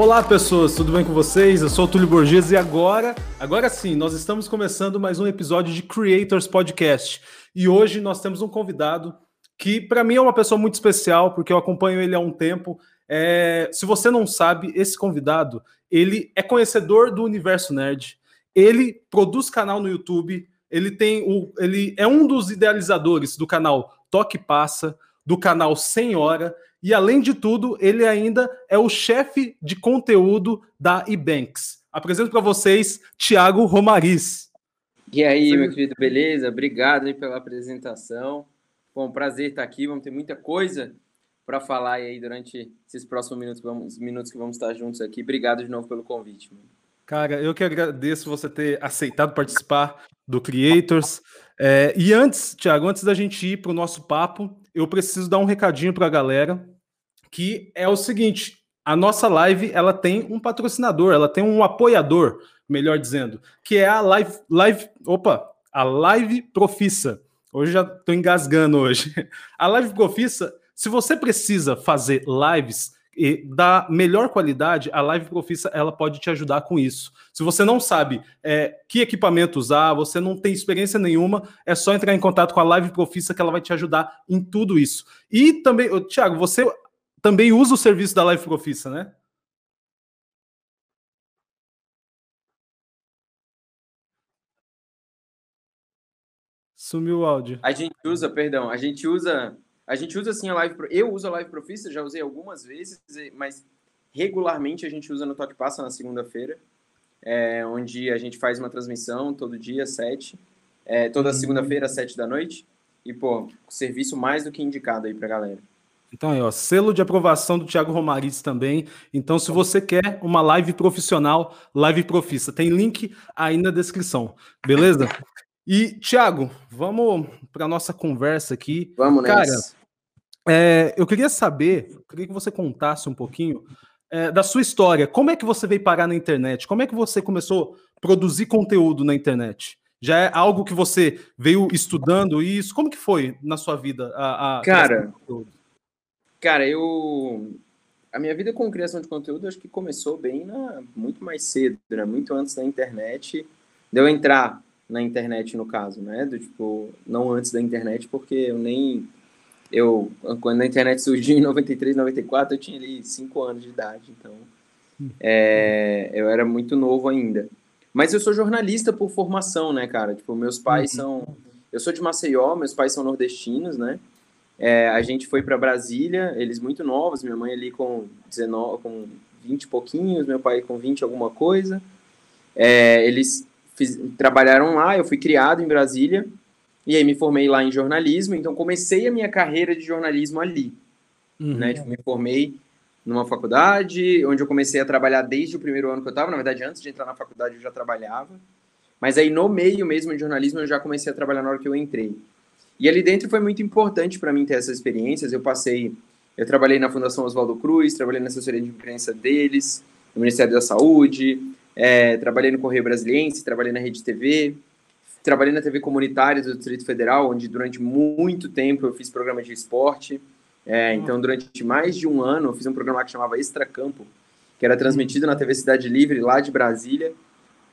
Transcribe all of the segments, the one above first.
Olá pessoas, tudo bem com vocês? Eu sou o Túlio Borges e agora, agora sim, nós estamos começando mais um episódio de Creators Podcast. E hoje nós temos um convidado que para mim é uma pessoa muito especial, porque eu acompanho ele há um tempo. É, se você não sabe, esse convidado, ele é conhecedor do universo nerd. Ele produz canal no YouTube, ele tem o, ele é um dos idealizadores do canal Toque Passa, do canal Senhora e além de tudo, ele ainda é o chefe de conteúdo da Ebanks. Apresento para vocês Tiago Romariz. E aí, meu querido, beleza? Obrigado aí pela apresentação. Bom, prazer estar aqui. Vamos ter muita coisa para falar aí durante esses próximos minutos, vamos, minutos que vamos estar juntos aqui. Obrigado de novo pelo convite. Mano. Cara, eu que agradeço você ter aceitado participar do Creators. É, e antes, Tiago, antes da gente ir para o nosso papo, eu preciso dar um recadinho para a galera, que é o seguinte: a nossa live ela tem um patrocinador, ela tem um apoiador, melhor dizendo, que é a Live, live opa, a Live Profissa. Hoje já estou engasgando hoje. A Live Profissa, se você precisa fazer lives e da melhor qualidade, a Live Profissa ela pode te ajudar com isso. Se você não sabe é, que equipamento usar, você não tem experiência nenhuma, é só entrar em contato com a Live Profissa que ela vai te ajudar em tudo isso. E também, Thiago, você também usa o serviço da Live Profissa, né? Sumiu o áudio. A gente usa, perdão, a gente usa, a gente usa assim a Live, eu uso a Live Profissa, já usei algumas vezes, mas regularmente a gente usa no Toque Passa na segunda-feira, é, onde a gente faz uma transmissão todo dia, sete, é, toda uhum. segunda-feira, sete da noite, e, pô, serviço mais do que indicado aí pra galera. Então, aí, ó, selo de aprovação do Thiago Romariz também. Então, se você quer uma live profissional, live profissa, tem link aí na descrição, beleza? E, Thiago, vamos para nossa conversa aqui. Vamos Cara, nessa. É, eu queria saber, eu queria que você contasse um pouquinho é, da sua história. Como é que você veio parar na internet? Como é que você começou a produzir conteúdo na internet? Já é algo que você veio estudando isso? Como que foi na sua vida? A, a Cara, Cara, eu. A minha vida com criação de conteúdo acho que começou bem na... muito mais cedo, né? Muito antes da internet. De eu entrar na internet, no caso, né? Do tipo, não antes da internet, porque eu nem. Eu, quando a internet surgiu em 93, 94, eu tinha ali 5 anos de idade, então. É, eu era muito novo ainda. Mas eu sou jornalista por formação, né, cara? Tipo, meus pais uhum. são. Eu sou de Maceió, meus pais são nordestinos, né? É, a gente foi para Brasília, eles muito novos, minha mãe ali com 19, com 20 e pouquinhos, meu pai com 20 alguma coisa. É, eles fiz, trabalharam lá, eu fui criado em Brasília, e aí me formei lá em jornalismo, então comecei a minha carreira de jornalismo ali. Uhum. Né? Tipo, me formei numa faculdade, onde eu comecei a trabalhar desde o primeiro ano que eu estava, na verdade, antes de entrar na faculdade eu já trabalhava. Mas aí no meio mesmo de jornalismo eu já comecei a trabalhar na hora que eu entrei. E ali dentro foi muito importante para mim ter essas experiências. Eu passei, eu trabalhei na Fundação Oswaldo Cruz, trabalhei na assessoria de imprensa deles, no Ministério da Saúde, é, trabalhei no Correio Brasiliense, trabalhei na Rede TV, trabalhei na TV comunitária do Distrito Federal, onde durante muito tempo eu fiz programa de esporte. É, então, durante mais de um ano, eu fiz um programa que chamava Extra Campo, que era transmitido na TV Cidade Livre, lá de Brasília,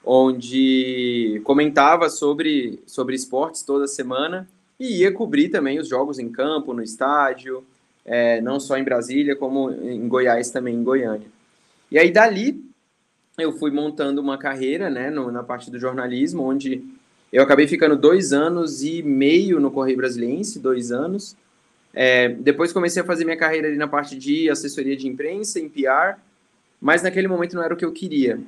onde comentava sobre, sobre esportes toda semana e ia cobrir também os jogos em campo, no estádio, é, não só em Brasília, como em Goiás também, em Goiânia. E aí dali eu fui montando uma carreira né, no, na parte do jornalismo, onde eu acabei ficando dois anos e meio no Correio Brasiliense, dois anos. É, depois comecei a fazer minha carreira ali na parte de assessoria de imprensa, em PR, mas naquele momento não era o que eu queria.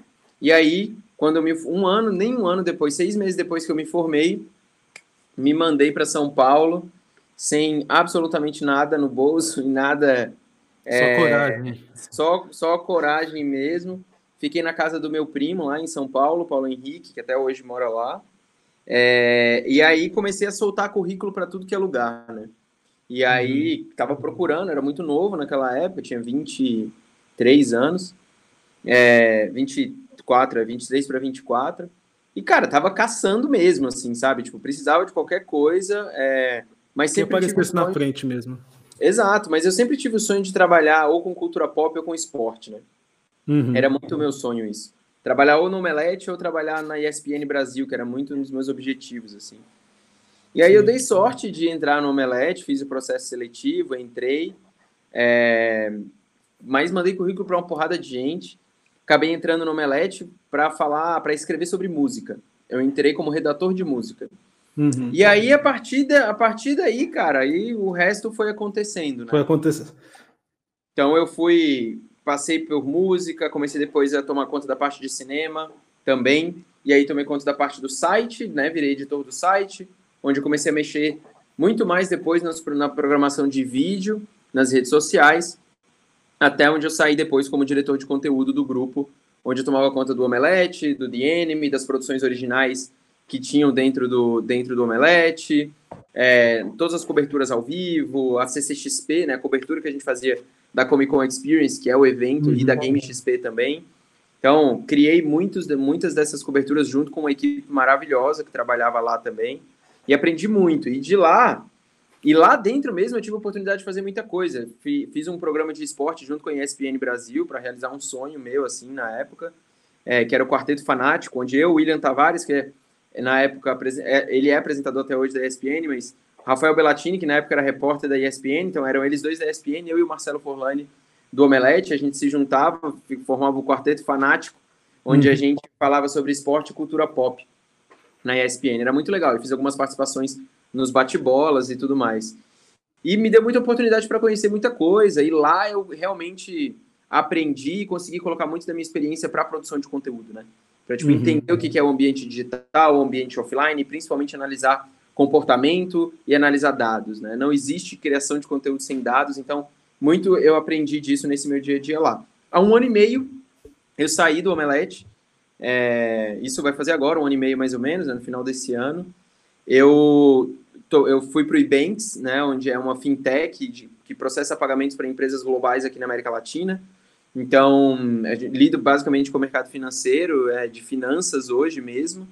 E aí, quando eu me, um ano, nem um ano depois, seis meses depois que eu me formei, me mandei para São Paulo sem absolutamente nada no bolso e nada. Só é, coragem. Só, só coragem mesmo. Fiquei na casa do meu primo lá em São Paulo, Paulo Henrique, que até hoje mora lá. É, e aí comecei a soltar currículo para tudo que é lugar, né? E aí estava uhum. procurando, era muito novo naquela época, tinha 23 anos, é, 24, 23 para 24. E, cara, tava caçando mesmo, assim, sabe? Tipo, precisava de qualquer coisa, é... mas sempre. Que aparecesse na frente mesmo. Exato, mas eu sempre tive o sonho de trabalhar ou com cultura pop ou com esporte, né? Uhum. Era muito meu sonho isso. Trabalhar ou no Omelete ou trabalhar na ESPN Brasil, que era muito um dos meus objetivos, assim. E aí eu dei sorte de entrar no Omelete, fiz o processo seletivo, entrei, é... mas mandei currículo para uma porrada de gente. Acabei entrando no Omelete para falar, para escrever sobre música. Eu entrei como redator de música. Uhum. E aí, a partir, da, a partir daí, cara, aí o resto foi acontecendo, né? Foi acontecendo. Então eu fui, passei por música, comecei depois a tomar conta da parte de cinema também, e aí tomei conta da parte do site, né? Virei editor do site, onde eu comecei a mexer muito mais depois na programação de vídeo, nas redes sociais, até onde eu saí depois como diretor de conteúdo do grupo, onde eu tomava conta do Omelete, do The Enemy, das produções originais que tinham dentro do, dentro do Omelete, é, todas as coberturas ao vivo, a CCXP, né, a cobertura que a gente fazia da Comic Con Experience, que é o evento, uhum. e da uhum. Game XP também. Então, criei muitos, muitas dessas coberturas junto com uma equipe maravilhosa que trabalhava lá também, e aprendi muito. E de lá, e lá dentro mesmo eu tive a oportunidade de fazer muita coisa. Fiz um programa de esporte junto com a ESPN Brasil para realizar um sonho meu, assim, na época, é, que era o Quarteto Fanático, onde eu, William Tavares, que é na época, é, ele é apresentador até hoje da ESPN, mas Rafael Bellatini, que na época era repórter da ESPN, então eram eles dois da ESPN, eu e o Marcelo Forlani do Omelete, a gente se juntava, formava o um quarteto fanático, onde uhum. a gente falava sobre esporte e cultura pop na ESPN. Era muito legal, eu fiz algumas participações nos bate-bolas e tudo mais. E me deu muita oportunidade para conhecer muita coisa, e lá eu realmente aprendi e consegui colocar muito da minha experiência para a produção de conteúdo, né? Para tipo, uhum. entender o que é o ambiente digital, o ambiente offline, e principalmente analisar comportamento e analisar dados. Né? Não existe criação de conteúdo sem dados, então muito eu aprendi disso nesse meu dia a dia lá. Há um ano e meio eu saí do Omelete, é, isso vai fazer agora, um ano e meio mais ou menos, né, no final desse ano. Eu, tô, eu fui para o Ebanks, né, onde é uma fintech de, que processa pagamentos para empresas globais aqui na América Latina. Então, lido basicamente com o mercado financeiro, é, de finanças hoje mesmo.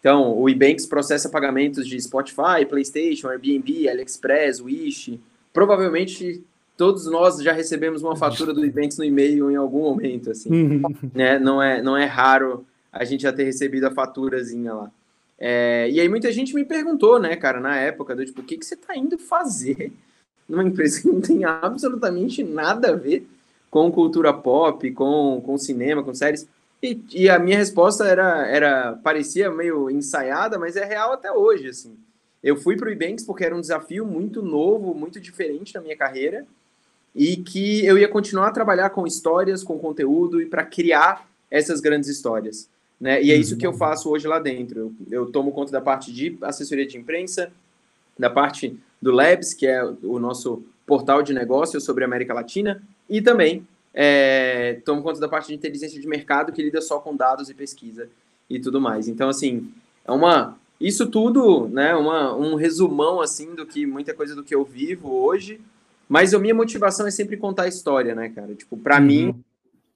Então, o Ebanks processa pagamentos de Spotify, PlayStation, Airbnb, AliExpress, Wish. Provavelmente todos nós já recebemos uma fatura do Ebanks no e-mail em algum momento, assim. Uhum. né? Não é não é raro a gente já ter recebido a faturazinha lá. É, e aí muita gente me perguntou, né, cara, na época, do tipo, o que, que você está indo fazer numa empresa que não tem absolutamente nada a ver com cultura pop, com, com cinema, com séries. E, e, a minha resposta era, era parecia meio ensaiada, mas é real até hoje, assim. Eu fui para o Ebanks porque era um desafio muito novo, muito diferente na minha carreira e que eu ia continuar a trabalhar com histórias, com conteúdo e para criar essas grandes histórias. Né? E é isso que eu faço hoje lá dentro. Eu, eu tomo conta da parte de assessoria de imprensa, da parte do Labs, que é o nosso portal de negócios sobre a América Latina, e também é, tomo conta da parte de inteligência de mercado que lida só com dados e pesquisa e tudo mais. Então, assim, é uma. Isso tudo, né? Uma, um resumão assim do que muita coisa do que eu vivo hoje. Mas a minha motivação é sempre contar a história, né, cara? Tipo, para uhum. mim,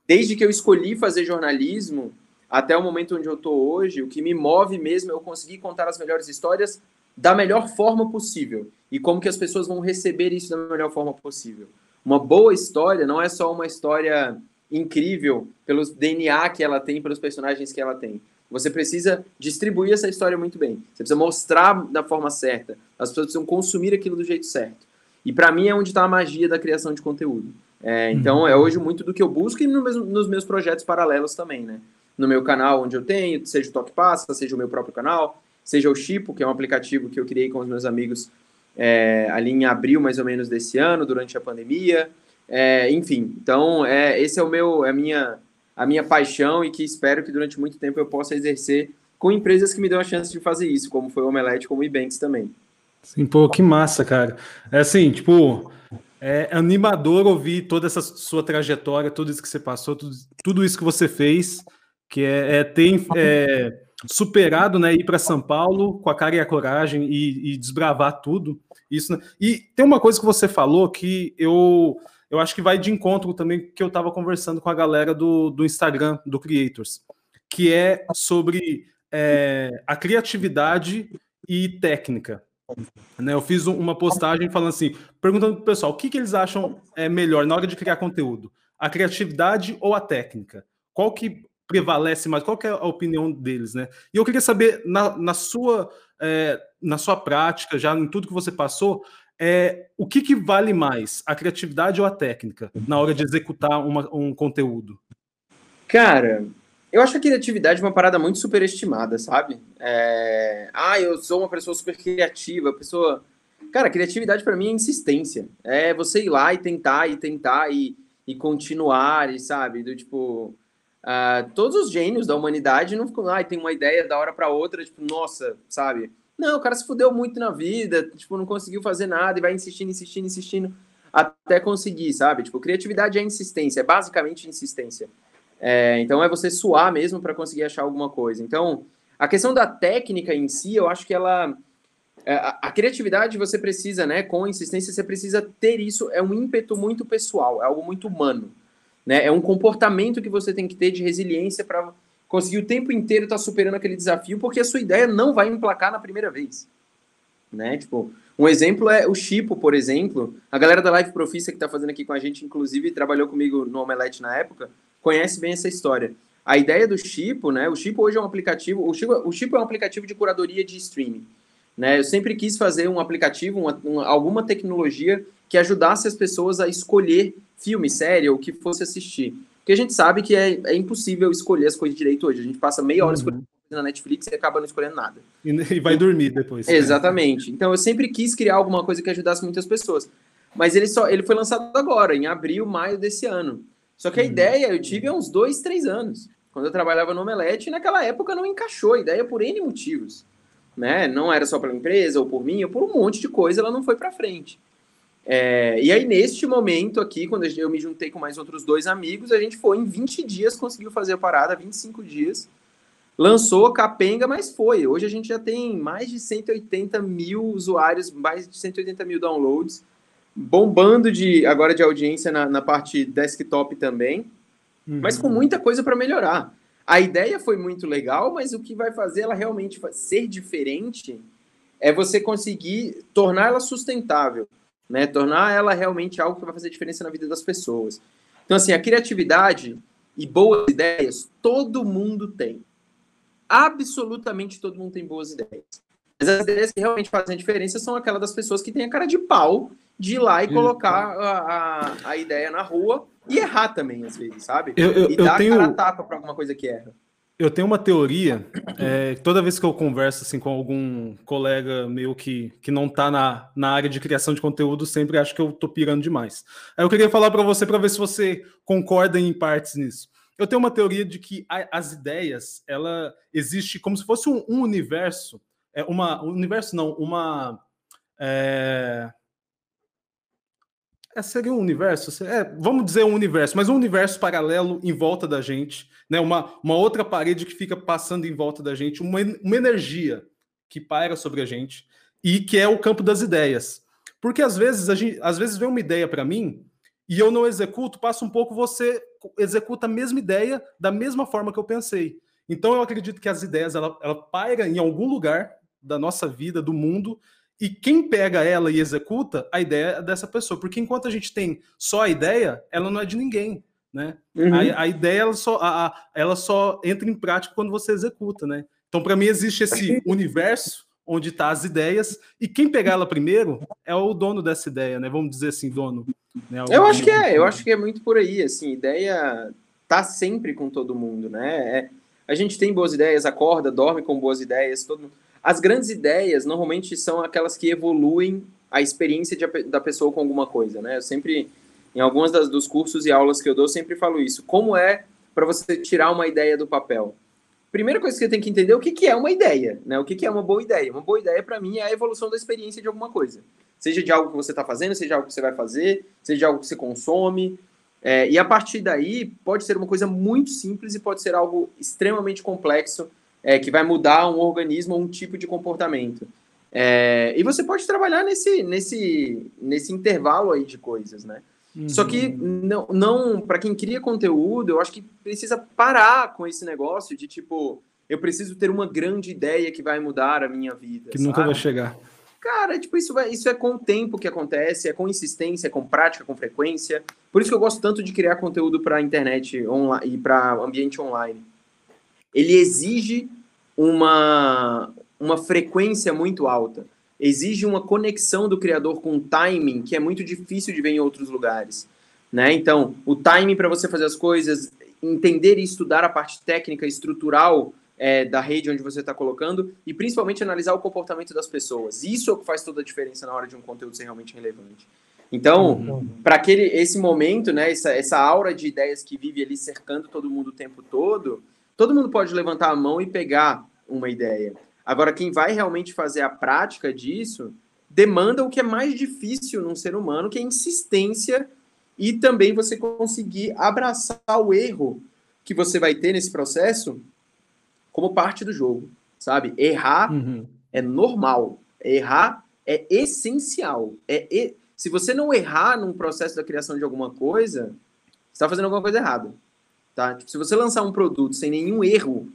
desde que eu escolhi fazer jornalismo até o momento onde eu tô hoje, o que me move mesmo é eu conseguir contar as melhores histórias da melhor forma possível e como que as pessoas vão receber isso da melhor forma possível. Uma boa história não é só uma história incrível pelo DNA que ela tem, pelos personagens que ela tem. Você precisa distribuir essa história muito bem. Você precisa mostrar da forma certa. As pessoas precisam consumir aquilo do jeito certo. E para mim é onde está a magia da criação de conteúdo. É, então é hoje muito do que eu busco e no mesmo, nos meus projetos paralelos também, né? No meu canal onde eu tenho, seja o Toque Passa, seja o meu próprio canal, seja o Chipo, que é um aplicativo que eu criei com os meus amigos é, ali em abril mais ou menos desse ano, durante a pandemia. É, enfim, então é, esse é o meu, é a minha, a minha paixão e que espero que durante muito tempo eu possa exercer com empresas que me dão a chance de fazer isso, como foi o Omelete, como o Ebanks também. Sim, pô, que massa, cara. É assim, tipo, é animador ouvir toda essa sua trajetória, tudo isso que você passou, tudo, tudo isso que você fez, que é, é é, superado, né, ir para São Paulo com a cara e a coragem e, e desbravar tudo. Isso, né? E tem uma coisa que você falou que eu eu acho que vai de encontro também que eu estava conversando com a galera do, do Instagram, do Creators, que é sobre é, a criatividade e técnica. Né, eu fiz uma postagem falando assim, perguntando para o pessoal o que, que eles acham é melhor na hora de criar conteúdo. a criatividade ou a técnica? Qual que prevalece mais? Qual que é a opinião deles, né? E eu queria saber, na, na sua, é, na sua prática, já em tudo que você passou, é, o que, que vale mais, a criatividade ou a técnica, na hora de executar uma, um conteúdo? Cara, eu acho a criatividade uma parada muito superestimada, sabe? É... Ah, eu sou uma pessoa super criativa, pessoa. Cara, criatividade para mim é insistência. É você ir lá e tentar, e tentar, e, e continuar, e sabe? Do tipo. Uh, todos os gênios da humanidade não ficam lá ah, e tem uma ideia da hora para outra, tipo, nossa, sabe? Não, o cara se fudeu muito na vida, tipo, não conseguiu fazer nada e vai insistindo, insistindo, insistindo até conseguir, sabe? Tipo, criatividade é insistência, é basicamente insistência. É, então é você suar mesmo para conseguir achar alguma coisa. Então, a questão da técnica em si, eu acho que ela. É, a, criatividade você precisa, né? Com insistência, você precisa ter isso. É um ímpeto muito pessoal, é algo muito humano. Né? É um comportamento que você tem que ter de resiliência para conseguir o tempo inteiro estar tá superando aquele desafio, porque a sua ideia não vai emplacar na primeira vez. Né? Tipo, um exemplo é o Chipo, por exemplo. A galera da Live Profícia que está fazendo aqui com a gente, inclusive, trabalhou comigo no Omelete na época conhece bem essa história. A ideia do Chipo, né? O Chipo hoje é um aplicativo. O Chipo, o Chipo é um aplicativo de curadoria de streaming. Né? Eu sempre quis fazer um aplicativo, uma, uma, alguma tecnologia que ajudasse as pessoas a escolher filme, série ou o que fosse assistir. Porque a gente sabe que é, é impossível escolher as coisas direito hoje. A gente passa meia hora uhum. escolhendo na Netflix e acaba não escolhendo nada. E vai dormir depois. Exatamente. Então eu sempre quis criar alguma coisa que ajudasse muitas pessoas. Mas ele só ele foi lançado agora, em abril, maio desse ano. Só que a uhum. ideia eu tive há uns dois, três anos, quando eu trabalhava no Omelete, e naquela época não encaixou a ideia por N motivos. Né? Não era só pela empresa, ou por mim, ou por um monte de coisa, ela não foi para frente. É, e aí, neste momento aqui, quando eu me juntei com mais outros dois amigos, a gente foi em 20 dias, conseguiu fazer a parada, 25 dias. Lançou capenga, mas foi. Hoje a gente já tem mais de 180 mil usuários, mais de 180 mil downloads bombando de agora de audiência na, na parte desktop também, uhum. mas com muita coisa para melhorar. A ideia foi muito legal, mas o que vai fazer ela realmente ser diferente é você conseguir tornar ela sustentável, né? Tornar ela realmente algo que vai fazer diferença na vida das pessoas. Então, assim, a criatividade e boas ideias, todo mundo tem. Absolutamente todo mundo tem boas ideias. Mas as ideias que realmente fazem a diferença são aquelas das pessoas que têm a cara de pau de ir lá e colocar a, a, a, ideia na rua e errar também, às vezes, sabe? Eu, eu, e dar eu tenho... cara tapa para alguma coisa que erra. Eu tenho uma teoria, é, toda vez que eu converso assim, com algum colega meu que, que não está na, na área de criação de conteúdo, sempre acho que eu estou pirando demais. Aí eu queria falar para você para ver se você concorda em partes nisso. Eu tenho uma teoria de que a, as ideias, ela existe como se fosse um, um universo, é uma um universo não, uma é, é, seria um universo, é, vamos dizer um universo, mas um universo paralelo em volta da gente, né? Uma, uma outra parede que fica passando em volta da gente, uma, uma energia que paira sobre a gente e que é o campo das ideias. Porque às vezes a gente, às vezes vem uma ideia para mim e eu não executo, passa um pouco você executa a mesma ideia da mesma forma que eu pensei. Então eu acredito que as ideias ela, ela paira em algum lugar da nossa vida, do mundo, e quem pega ela e executa, a ideia é dessa pessoa. Porque enquanto a gente tem só a ideia, ela não é de ninguém. Né? Uhum. A, a, ideia ela só, a, ela só entra em prática quando você executa. Né? Então, para mim, existe esse universo onde está as ideias, e quem pegar ela primeiro é o dono dessa ideia, né? Vamos dizer assim, dono. Né? Eu acho que é, eu acho que é muito por aí, assim, ideia tá sempre com todo mundo, né? É, a gente tem boas ideias, acorda, dorme com boas ideias, todo mundo as grandes ideias normalmente são aquelas que evoluem a experiência de, da pessoa com alguma coisa, né? Eu sempre, em alguns das, dos cursos e aulas que eu dou, sempre falo isso. Como é para você tirar uma ideia do papel? Primeira coisa que você tem que entender é o que, que é uma ideia, né? O que, que é uma boa ideia? Uma boa ideia, para mim, é a evolução da experiência de alguma coisa. Seja de algo que você está fazendo, seja algo que você vai fazer, seja algo que você consome. É, e a partir daí, pode ser uma coisa muito simples e pode ser algo extremamente complexo é, que vai mudar um organismo ou um tipo de comportamento. É, e você pode trabalhar nesse, nesse, nesse intervalo aí de coisas, né? Uhum. Só que não, não para quem cria conteúdo, eu acho que precisa parar com esse negócio de tipo, eu preciso ter uma grande ideia que vai mudar a minha vida. Que sabe? nunca vai chegar. Cara, tipo, isso, vai, isso é com o tempo que acontece, é com insistência, é com prática, com frequência. Por isso que eu gosto tanto de criar conteúdo para internet online, e para ambiente online. Ele exige uma, uma frequência muito alta. Exige uma conexão do criador com o timing que é muito difícil de ver em outros lugares. Né? Então, o timing para você fazer as coisas, entender e estudar a parte técnica estrutural é, da rede onde você está colocando e principalmente analisar o comportamento das pessoas. Isso é o que faz toda a diferença na hora de um conteúdo ser realmente relevante. Então, uhum. para aquele esse momento, né, essa, essa aura de ideias que vive ali cercando todo mundo o tempo todo, todo mundo pode levantar a mão e pegar uma ideia. Agora, quem vai realmente fazer a prática disso demanda o que é mais difícil num ser humano, que é insistência e também você conseguir abraçar o erro que você vai ter nesse processo como parte do jogo, sabe? Errar uhum. é normal, errar é essencial. É, é, se você não errar num processo da criação de alguma coisa, você está fazendo alguma coisa errada. Tá? Tipo, se você lançar um produto sem nenhum erro,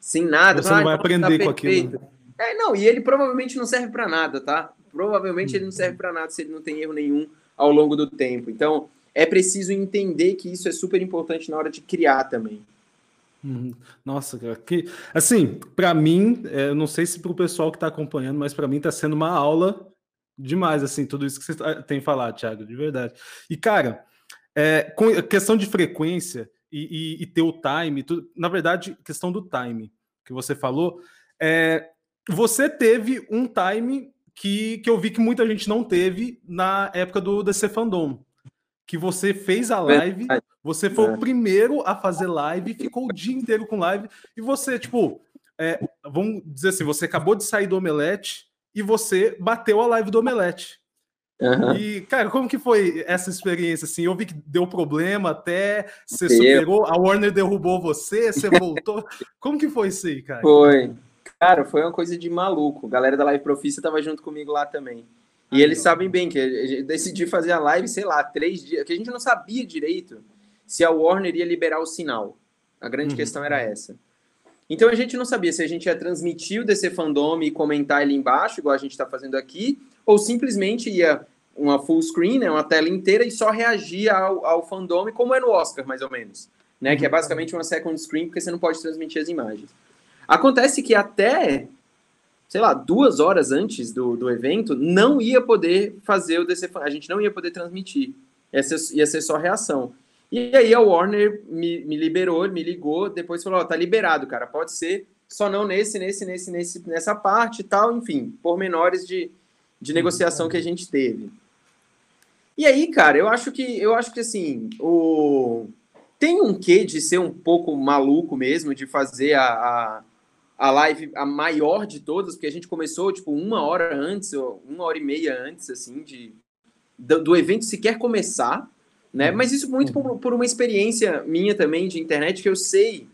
sem nada, você não vai aprender tá com aquilo. É, não, e ele provavelmente não serve para nada, tá? Provavelmente ele não serve para nada se ele não tem erro nenhum ao longo do tempo. Então, é preciso entender que isso é super importante na hora de criar também. Uhum. Nossa, que assim, para mim, é, eu não sei se para o pessoal que está acompanhando, mas para mim está sendo uma aula demais, assim, tudo isso que você tá, tem falado, Thiago, de verdade. E cara, é, com a questão de frequência e, e, e ter o time, tudo, na verdade, questão do time que você falou, é, você teve um time que, que eu vi que muita gente não teve na época do DC Fandom que você fez a live, você foi é. o primeiro a fazer live, ficou o dia inteiro com live, e você, tipo, é, vamos dizer assim, você acabou de sair do Omelete e você bateu a live do Omelete. Uhum. E, cara, como que foi essa experiência? Assim, eu vi que deu problema até, você deu. superou, a Warner derrubou você, você voltou. como que foi isso aí, cara? Foi. Cara, foi uma coisa de maluco. A galera da Live Profissa tava junto comigo lá também. E eles sabem bem que eu decidi fazer a live, sei lá, três dias, que a gente não sabia direito se a Warner ia liberar o sinal. A grande uhum. questão era essa. Então a gente não sabia se a gente ia transmitir o DC Fandom e comentar ele embaixo, igual a gente está fazendo aqui, ou simplesmente ia uma full screen, né, uma tela inteira, e só reagir ao, ao fandom, como é no Oscar, mais ou menos. Né, que é uhum. basicamente uma second screen, porque você não pode transmitir as imagens. Acontece que até sei lá, duas horas antes do, do evento, não ia poder fazer o DC, a gente não ia poder transmitir. Ia ser, ia ser só reação. E aí a Warner me, me liberou, me ligou, depois falou, ó, tá liberado, cara, pode ser, só não nesse, nesse, nesse, nesse nessa parte e tal, enfim, pormenores de, de negociação que a gente teve. E aí, cara, eu acho que eu acho que assim, o tem um quê de ser um pouco maluco mesmo, de fazer a, a a live a maior de todas, porque a gente começou tipo uma hora antes, ou uma hora e meia antes, assim, de do, do evento sequer começar, né? Uhum. Mas isso muito por, por, uma experiência minha também de internet, que eu sei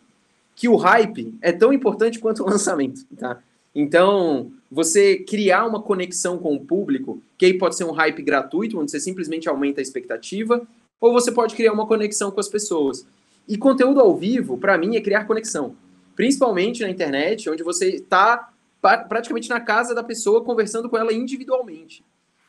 que o hype é tão importante quanto o lançamento, tá? Então, você criar uma conexão com o público, que aí pode ser um hype gratuito, onde você simplesmente aumenta a expectativa, ou você pode criar uma conexão com as pessoas. E conteúdo ao vivo, para mim, é criar conexão principalmente na internet, onde você está praticamente na casa da pessoa conversando com ela individualmente,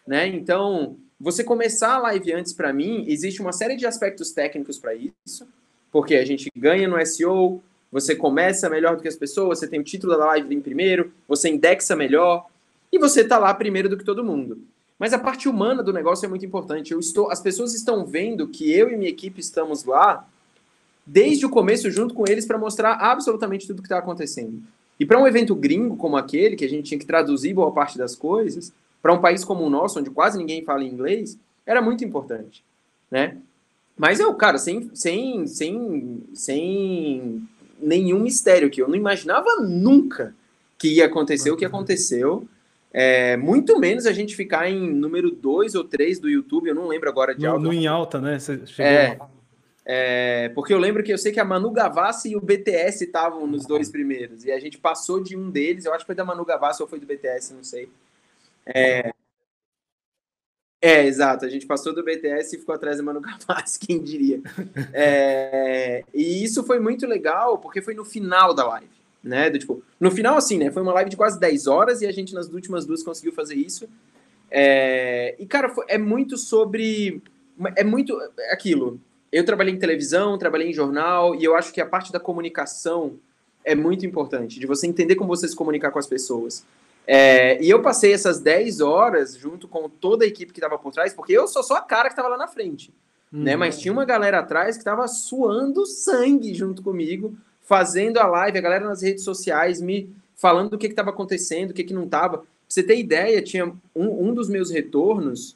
né? Então, você começar a live antes para mim, existe uma série de aspectos técnicos para isso, porque a gente ganha no SEO, você começa melhor do que as pessoas, você tem o título da live em primeiro, você indexa melhor e você está lá primeiro do que todo mundo. Mas a parte humana do negócio é muito importante. Eu estou, as pessoas estão vendo que eu e minha equipe estamos lá desde o começo junto com eles para mostrar absolutamente tudo que está acontecendo. E para um evento gringo como aquele, que a gente tinha que traduzir boa parte das coisas, para um país como o nosso, onde quase ninguém fala inglês, era muito importante, né? Mas eu, cara, sem, sem, sem, sem nenhum mistério que eu não imaginava nunca que ia acontecer o que aconteceu. É, muito menos a gente ficar em número 2 ou 3 do YouTube, eu não lembro agora de. No, no em alta, né? É, é, porque eu lembro que eu sei que a Manu Gavassi e o BTS estavam nos dois primeiros. E a gente passou de um deles, eu acho que foi da Manu Gavassi ou foi do BTS, não sei. É, é exato. A gente passou do BTS e ficou atrás da Manu Gavassi, quem diria. É, e isso foi muito legal, porque foi no final da live. né? Do, tipo, no final, assim, né? Foi uma live de quase 10 horas e a gente nas últimas duas conseguiu fazer isso. É, e, cara, foi, é muito sobre. É muito aquilo. Eu trabalhei em televisão, trabalhei em jornal, e eu acho que a parte da comunicação é muito importante, de você entender como você se comunicar com as pessoas. É, e eu passei essas 10 horas junto com toda a equipe que estava por trás, porque eu sou só a cara que estava lá na frente. Uhum. Né? Mas tinha uma galera atrás que estava suando sangue junto comigo, fazendo a live, a galera nas redes sociais me falando do que estava acontecendo, o que, que não estava. Pra você ter ideia, tinha um, um dos meus retornos,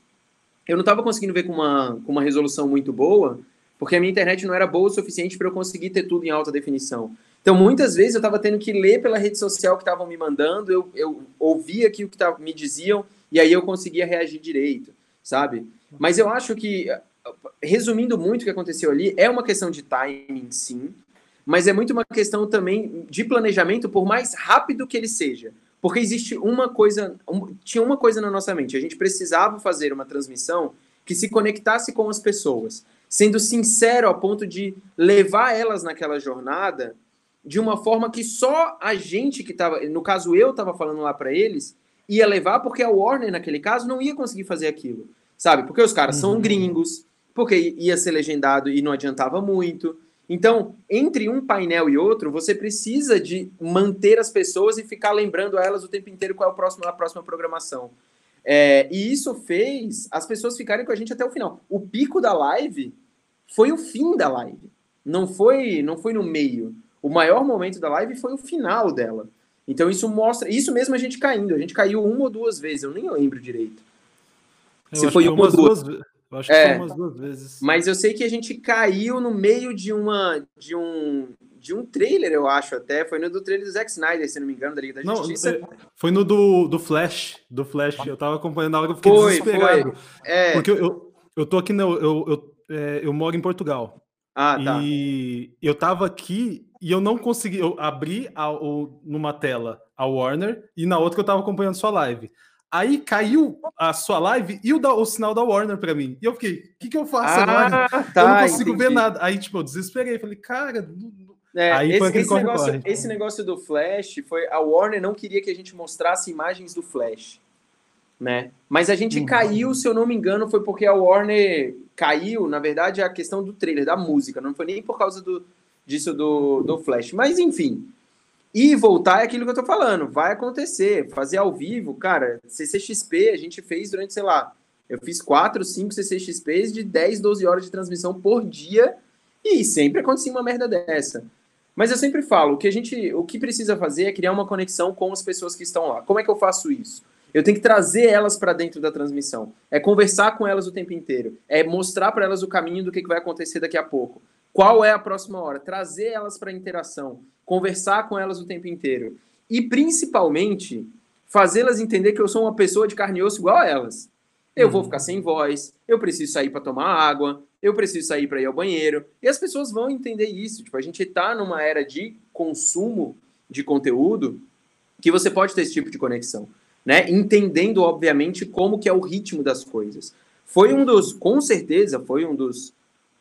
eu não estava conseguindo ver com uma, com uma resolução muito boa, porque a minha internet não era boa o suficiente para eu conseguir ter tudo em alta definição. Então, muitas vezes eu estava tendo que ler pela rede social que estavam me mandando, eu, eu ouvia aqui o que tava, me diziam, e aí eu conseguia reagir direito, sabe? Mas eu acho que, resumindo muito o que aconteceu ali, é uma questão de timing, sim, mas é muito uma questão também de planejamento, por mais rápido que ele seja. Porque existe uma coisa, um, tinha uma coisa na nossa mente, a gente precisava fazer uma transmissão que se conectasse com as pessoas, sendo sincero a ponto de levar elas naquela jornada de uma forma que só a gente que estava, no caso eu estava falando lá para eles, ia levar, porque a Warner, naquele caso, não ia conseguir fazer aquilo, sabe? Porque os caras uhum. são gringos, porque ia ser legendado e não adiantava muito. Então, entre um painel e outro, você precisa de manter as pessoas e ficar lembrando a elas o tempo inteiro qual é o próximo, a próxima programação. É, e isso fez as pessoas ficarem com a gente até o final. O pico da live foi o fim da live. Não foi, não foi no meio. O maior momento da live foi o final dela. Então isso mostra, isso mesmo a gente caindo. A gente caiu uma ou duas vezes, eu nem lembro direito. Eu Se foi uma ou duas. duas. Eu acho é, que foi umas duas vezes. Mas eu sei que a gente caiu no meio de uma de um de um trailer, eu acho até. Foi no do trailer do Zack Snyder, se não me engano, da Liga da não, Justiça. É, foi no do, do Flash. Do Flash. Eu tava acompanhando na hora que eu fiquei foi, desesperado. Foi. É. Porque eu, eu, eu tô aqui, no, eu, eu, é, eu moro em Portugal. Ah, tá. E eu tava aqui e eu não consegui. Eu abri a, o, numa tela a Warner e na outra eu tava acompanhando sua live. Aí caiu a sua live e o, da, o sinal da Warner para mim. E eu fiquei, o que, que eu faço ah, agora? Tá, eu não consigo entendi. ver nada. Aí, tipo, eu desesperei. Falei, cara. É, aí esse, esse negócio, esse negócio do Flash foi. A Warner não queria que a gente mostrasse imagens do Flash. Né? Mas a gente uhum. caiu, se eu não me engano, foi porque a Warner caiu, na verdade, a questão do trailer, da música. Não foi nem por causa do, disso do, do Flash. Mas enfim. E voltar é aquilo que eu tô falando. Vai acontecer. Fazer ao vivo, cara, CCXP a gente fez durante, sei lá, eu fiz 4, 5 CCXPs de 10, 12 horas de transmissão por dia e sempre acontecia uma merda dessa. Mas eu sempre falo, o que a gente, o que precisa fazer é criar uma conexão com as pessoas que estão lá. Como é que eu faço isso? Eu tenho que trazer elas para dentro da transmissão. É conversar com elas o tempo inteiro. É mostrar para elas o caminho do que, que vai acontecer daqui a pouco. Qual é a próxima hora? Trazer elas para interação, conversar com elas o tempo inteiro e principalmente fazê-las entender que eu sou uma pessoa de carne e osso igual a elas. Eu vou uhum. ficar sem voz, eu preciso sair para tomar água, eu preciso sair para ir ao banheiro. E as pessoas vão entender isso. Tipo, a gente está numa era de consumo de conteúdo que você pode ter esse tipo de conexão, né? Entendendo, obviamente, como que é o ritmo das coisas. Foi um dos, com certeza, foi um dos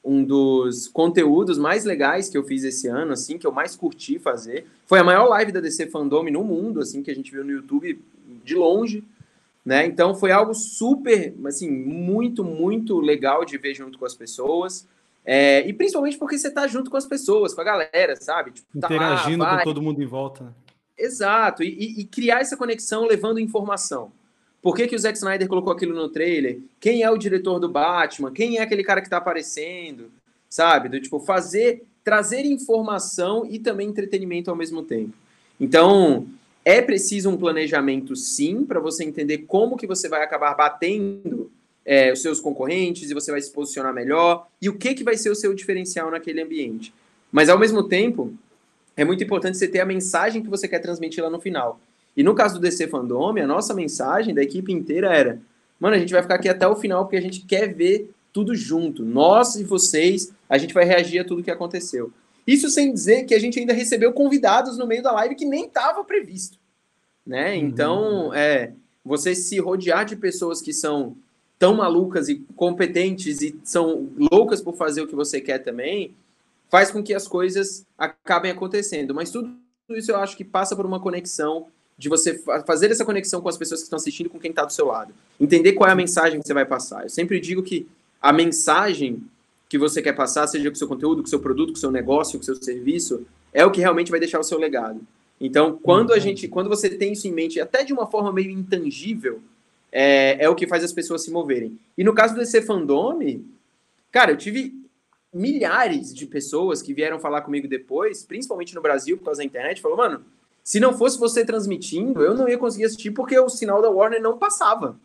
um dos conteúdos mais legais que eu fiz esse ano, assim, que eu mais curti fazer. Foi a maior live da DC Fandom no mundo, assim, que a gente viu no YouTube de longe, né? Então foi algo super, assim, muito, muito legal de ver junto com as pessoas. É, e principalmente porque você tá junto com as pessoas, com a galera, sabe? Tipo, tá Interagindo lá, com todo mundo em volta. Exato, e, e, criar essa conexão levando informação. Por que, que o Zack Snyder colocou aquilo no trailer? Quem é o diretor do Batman? Quem é aquele cara que está aparecendo? Sabe? Do tipo, fazer, trazer informação e também entretenimento ao mesmo tempo. Então, é preciso um planejamento, sim, para você entender como que você vai acabar batendo é, os seus concorrentes e você vai se posicionar melhor e o que, que vai ser o seu diferencial naquele ambiente. Mas, ao mesmo tempo, é muito importante você ter a mensagem que você quer transmitir lá no final. E no caso do DC Fandome, a nossa mensagem da equipe inteira era: mano, a gente vai ficar aqui até o final porque a gente quer ver tudo junto. Nós e vocês, a gente vai reagir a tudo que aconteceu. Isso sem dizer que a gente ainda recebeu convidados no meio da live que nem estava previsto. Né? Uhum. Então, é, você se rodear de pessoas que são tão malucas e competentes e são loucas por fazer o que você quer também, faz com que as coisas acabem acontecendo. Mas tudo isso eu acho que passa por uma conexão de você fazer essa conexão com as pessoas que estão assistindo, com quem está do seu lado. Entender qual é a mensagem que você vai passar. Eu sempre digo que a mensagem que você quer passar, seja com o seu conteúdo, com o seu produto, com o seu negócio, com o seu serviço, é o que realmente vai deixar o seu legado. Então, quando a uhum. gente, quando você tem isso em mente, até de uma forma meio intangível, é, é o que faz as pessoas se moverem. E no caso do DC Fandome, cara, eu tive milhares de pessoas que vieram falar comigo depois, principalmente no Brasil, por causa da internet, falou, mano, se não fosse você transmitindo, eu não ia conseguir assistir porque o sinal da Warner não passava.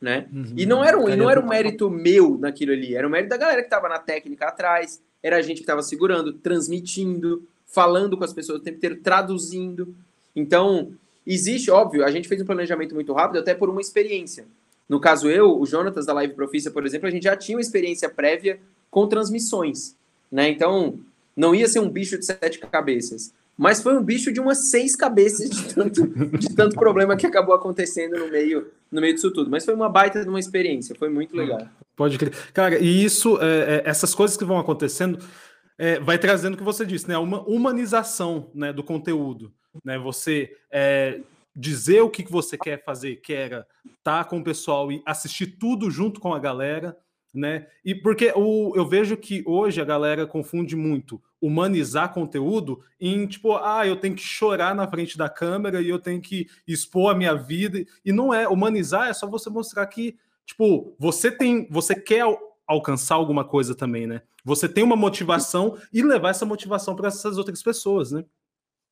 Né? Uhum, e não era um, não era um mérito meu naquilo ali, era um mérito da galera que estava na técnica atrás, era a gente que estava segurando, transmitindo, falando com as pessoas o tempo inteiro, traduzindo. Então, existe, óbvio, a gente fez um planejamento muito rápido, até por uma experiência. No caso, eu, o Jonatas da Live Profícia, por exemplo, a gente já tinha uma experiência prévia com transmissões. Né? Então, não ia ser um bicho de sete cabeças mas foi um bicho de umas seis cabeças de tanto, de tanto problema que acabou acontecendo no meio, no meio disso tudo. Mas foi uma baita de uma experiência, foi muito legal. Pode crer. Cara, e isso, é, é, essas coisas que vão acontecendo, é, vai trazendo o que você disse, né? Uma humanização né, do conteúdo. Né? Você é, dizer o que você quer fazer, que era estar tá com o pessoal e assistir tudo junto com a galera né? E porque o, eu vejo que hoje a galera confunde muito humanizar conteúdo em tipo, ah, eu tenho que chorar na frente da câmera e eu tenho que expor a minha vida. E não é humanizar, é só você mostrar que, tipo, você tem, você quer alcançar alguma coisa também, né? Você tem uma motivação e levar essa motivação para essas outras pessoas, né?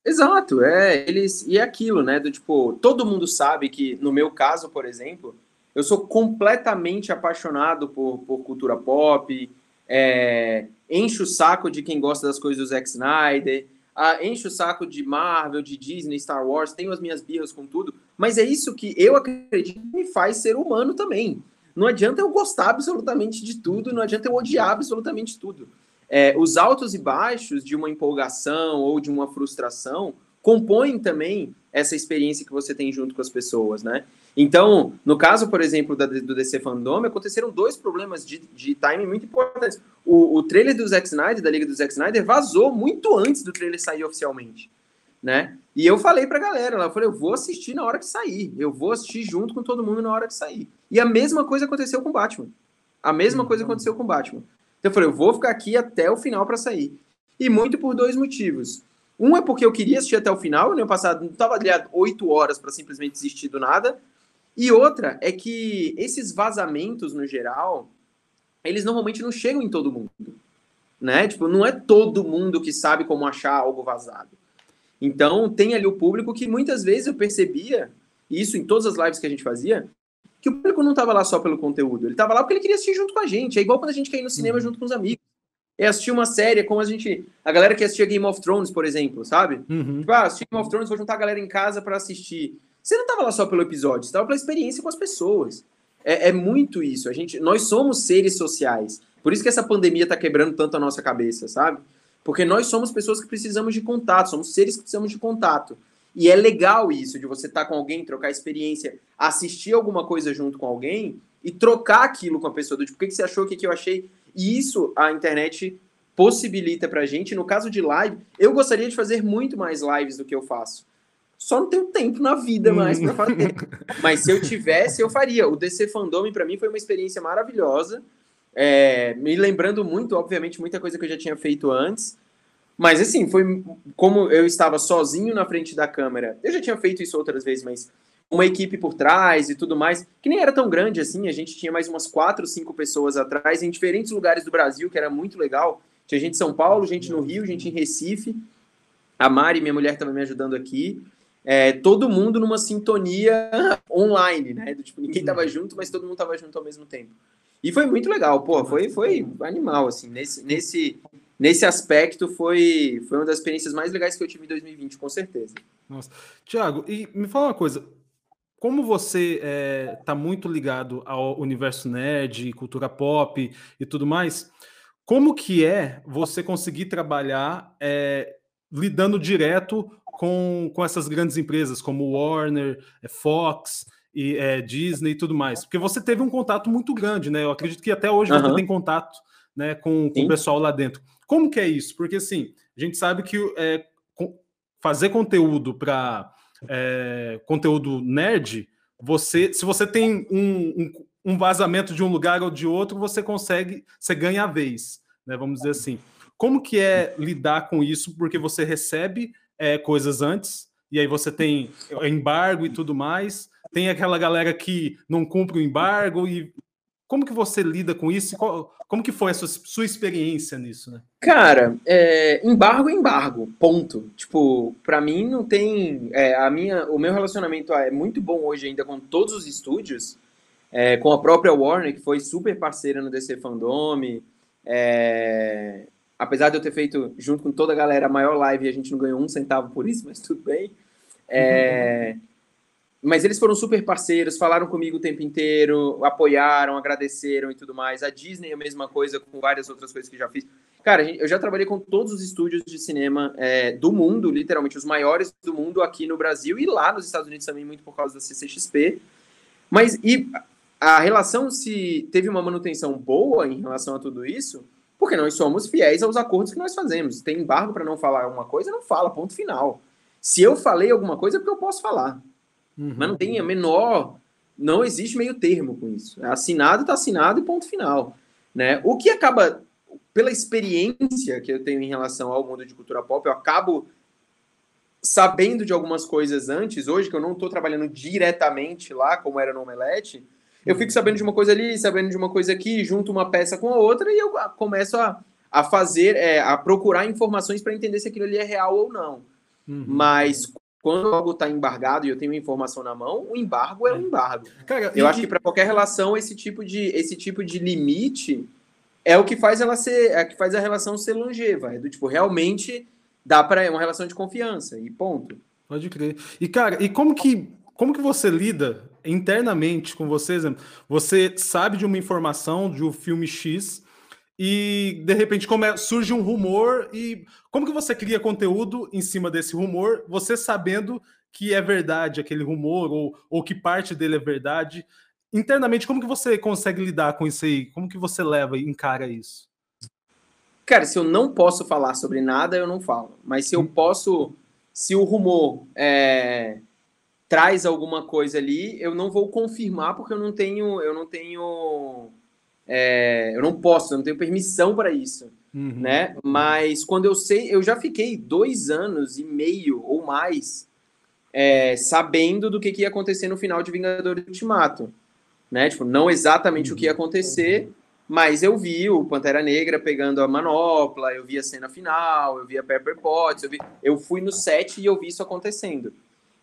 Exato, é, eles e é aquilo, né, do tipo, todo mundo sabe que no meu caso, por exemplo, eu sou completamente apaixonado por, por cultura pop, é, encho o saco de quem gosta das coisas do Zack Snyder, encho o saco de Marvel, de Disney, Star Wars, tenho as minhas birras com tudo, mas é isso que eu acredito que me faz ser humano também. Não adianta eu gostar absolutamente de tudo, não adianta eu odiar absolutamente tudo. É, os altos e baixos de uma empolgação ou de uma frustração compõem também essa experiência que você tem junto com as pessoas, né? Então, no caso, por exemplo, da, do DC Fandom, aconteceram dois problemas de, de timing muito importantes. O, o trailer do Zack Snyder, da Liga do Zack Snyder, vazou muito antes do trailer sair oficialmente, né? E eu falei pra galera, eu falei, eu vou assistir na hora que sair, eu vou assistir junto com todo mundo na hora que sair. E a mesma coisa aconteceu com Batman. A mesma coisa aconteceu com Batman. Então eu falei, eu vou ficar aqui até o final para sair. E muito por dois motivos. Um é porque eu queria assistir até o final, no ano passado não estava ali oito horas para simplesmente desistir do nada. E outra é que esses vazamentos, no geral, eles normalmente não chegam em todo mundo. Né? Tipo, não é todo mundo que sabe como achar algo vazado. Então, tem ali o público que muitas vezes eu percebia, isso em todas as lives que a gente fazia, que o público não estava lá só pelo conteúdo, ele estava lá porque ele queria assistir junto com a gente. É igual quando a gente quer ir no cinema uhum. junto com os amigos. É assistir uma série, como a gente. A galera que assistia Game of Thrones, por exemplo, sabe? Uhum. Tipo, ah, assistir Game of Thrones, vou juntar a galera em casa para assistir. Você não estava lá só pelo episódio, você estava pela experiência com as pessoas. É, é, muito isso. A gente, nós somos seres sociais. Por isso que essa pandemia está quebrando tanto a nossa cabeça, sabe? Porque nós somos pessoas que precisamos de contato, somos seres que precisamos de contato. E é legal isso, de você estar tá com alguém, trocar experiência, assistir alguma coisa junto com alguém e trocar aquilo com a pessoa. Do tipo, o que, que você achou, o que, que eu achei. E isso a internet possibilita pra gente. No caso de live, eu gostaria de fazer muito mais lives do que eu faço. Só não tenho tempo na vida mais para fazer. Mas se eu tivesse, eu faria. O DC Fandom para mim foi uma experiência maravilhosa. É, me lembrando muito, obviamente, muita coisa que eu já tinha feito antes. Mas assim, foi como eu estava sozinho na frente da câmera. Eu já tinha feito isso outras vezes, mas uma equipe por trás e tudo mais, que nem era tão grande assim. A gente tinha mais umas quatro, cinco pessoas atrás em diferentes lugares do Brasil, que era muito legal. Tinha gente em São Paulo, gente no Rio, gente em Recife. A Mari, minha mulher, estava me ajudando aqui é, todo mundo numa sintonia online, né? Do, tipo, ninguém tava uhum. junto, mas todo mundo tava junto ao mesmo tempo. E foi muito legal, pô, foi, foi animal, assim, nesse, nesse, nesse aspecto foi, foi uma das experiências mais legais que eu tive em 2020, com certeza. Nossa. Tiago, e me fala uma coisa, como você é, tá muito ligado ao universo nerd, cultura pop e tudo mais, como que é você conseguir trabalhar é, lidando direto com, com essas grandes empresas como Warner, é, Fox e é, Disney e tudo mais? Porque você teve um contato muito grande, né? Eu acredito que até hoje uhum. você tem contato né, com, com o pessoal lá dentro. Como que é isso? Porque assim, a gente sabe que é, fazer conteúdo para é, conteúdo nerd, você, se você tem um, um, um, vazamento de um lugar ou de outro, você consegue, você ganha a vez, né? Vamos dizer assim. Como que é lidar com isso? Porque você recebe é, coisas antes, e aí você tem embargo e tudo mais. Tem aquela galera que não cumpre o embargo e como que você lida com isso? Como que foi a sua, sua experiência nisso, né? Cara, é, embargo é embargo, ponto. Tipo, para mim não tem. É, a minha, o meu relacionamento é muito bom hoje ainda com todos os estúdios, é, com a própria Warner, que foi super parceira no DC Fandom. É, apesar de eu ter feito, junto com toda a galera, a maior live, a gente não ganhou um centavo por isso, mas tudo bem. É. Mas eles foram super parceiros, falaram comigo o tempo inteiro, apoiaram, agradeceram e tudo mais. A Disney a mesma coisa, com várias outras coisas que já fiz. Cara, eu já trabalhei com todos os estúdios de cinema é, do mundo, literalmente os maiores do mundo aqui no Brasil e lá nos Estados Unidos também, muito por causa da CCXP. Mas e a relação se teve uma manutenção boa em relação a tudo isso, porque nós somos fiéis aos acordos que nós fazemos. Tem embargo para não falar alguma coisa, não fala, ponto final. Se eu falei alguma coisa, é porque eu posso falar. Uhum. Mas não tem a menor. Não existe meio termo com isso. É assinado, está assinado e ponto final. Né? O que acaba, pela experiência que eu tenho em relação ao mundo de cultura pop, eu acabo sabendo de algumas coisas antes, hoje, que eu não estou trabalhando diretamente lá, como era no Omelete, eu fico sabendo de uma coisa ali, sabendo de uma coisa aqui, junto uma peça com a outra e eu começo a, a fazer, é, a procurar informações para entender se aquilo ali é real ou não. Uhum. Mas quando algo está embargado e eu tenho informação na mão, o embargo é um embargo. Cara, eu acho que para qualquer relação esse tipo de esse tipo de limite é o que faz ela ser, é que faz a relação ser longeva, é do tipo realmente dá para é uma relação de confiança e ponto. Pode crer. E cara, e como que como que você lida internamente com você, exemplo? Você sabe de uma informação de um filme X e de repente come, surge um rumor e como que você cria conteúdo em cima desse rumor, você sabendo que é verdade aquele rumor ou, ou que parte dele é verdade? Internamente, como que você consegue lidar com isso aí? Como que você leva e encara isso? Cara, se eu não posso falar sobre nada, eu não falo. Mas se eu hum. posso, se o rumor é, traz alguma coisa ali, eu não vou confirmar porque eu não tenho, eu não tenho é, eu não posso, eu não tenho permissão para isso, uhum. né? Mas quando eu sei, eu já fiquei dois anos e meio ou mais é, sabendo do que, que, ia acontecer no final de Vingadores Ultimato, né? Tipo, não exatamente uhum. o que ia uhum. acontecer, mas eu vi o Pantera Negra pegando a manopla, eu vi a cena final, eu vi a Pepper Potts, eu, vi, eu fui no set e eu vi isso acontecendo.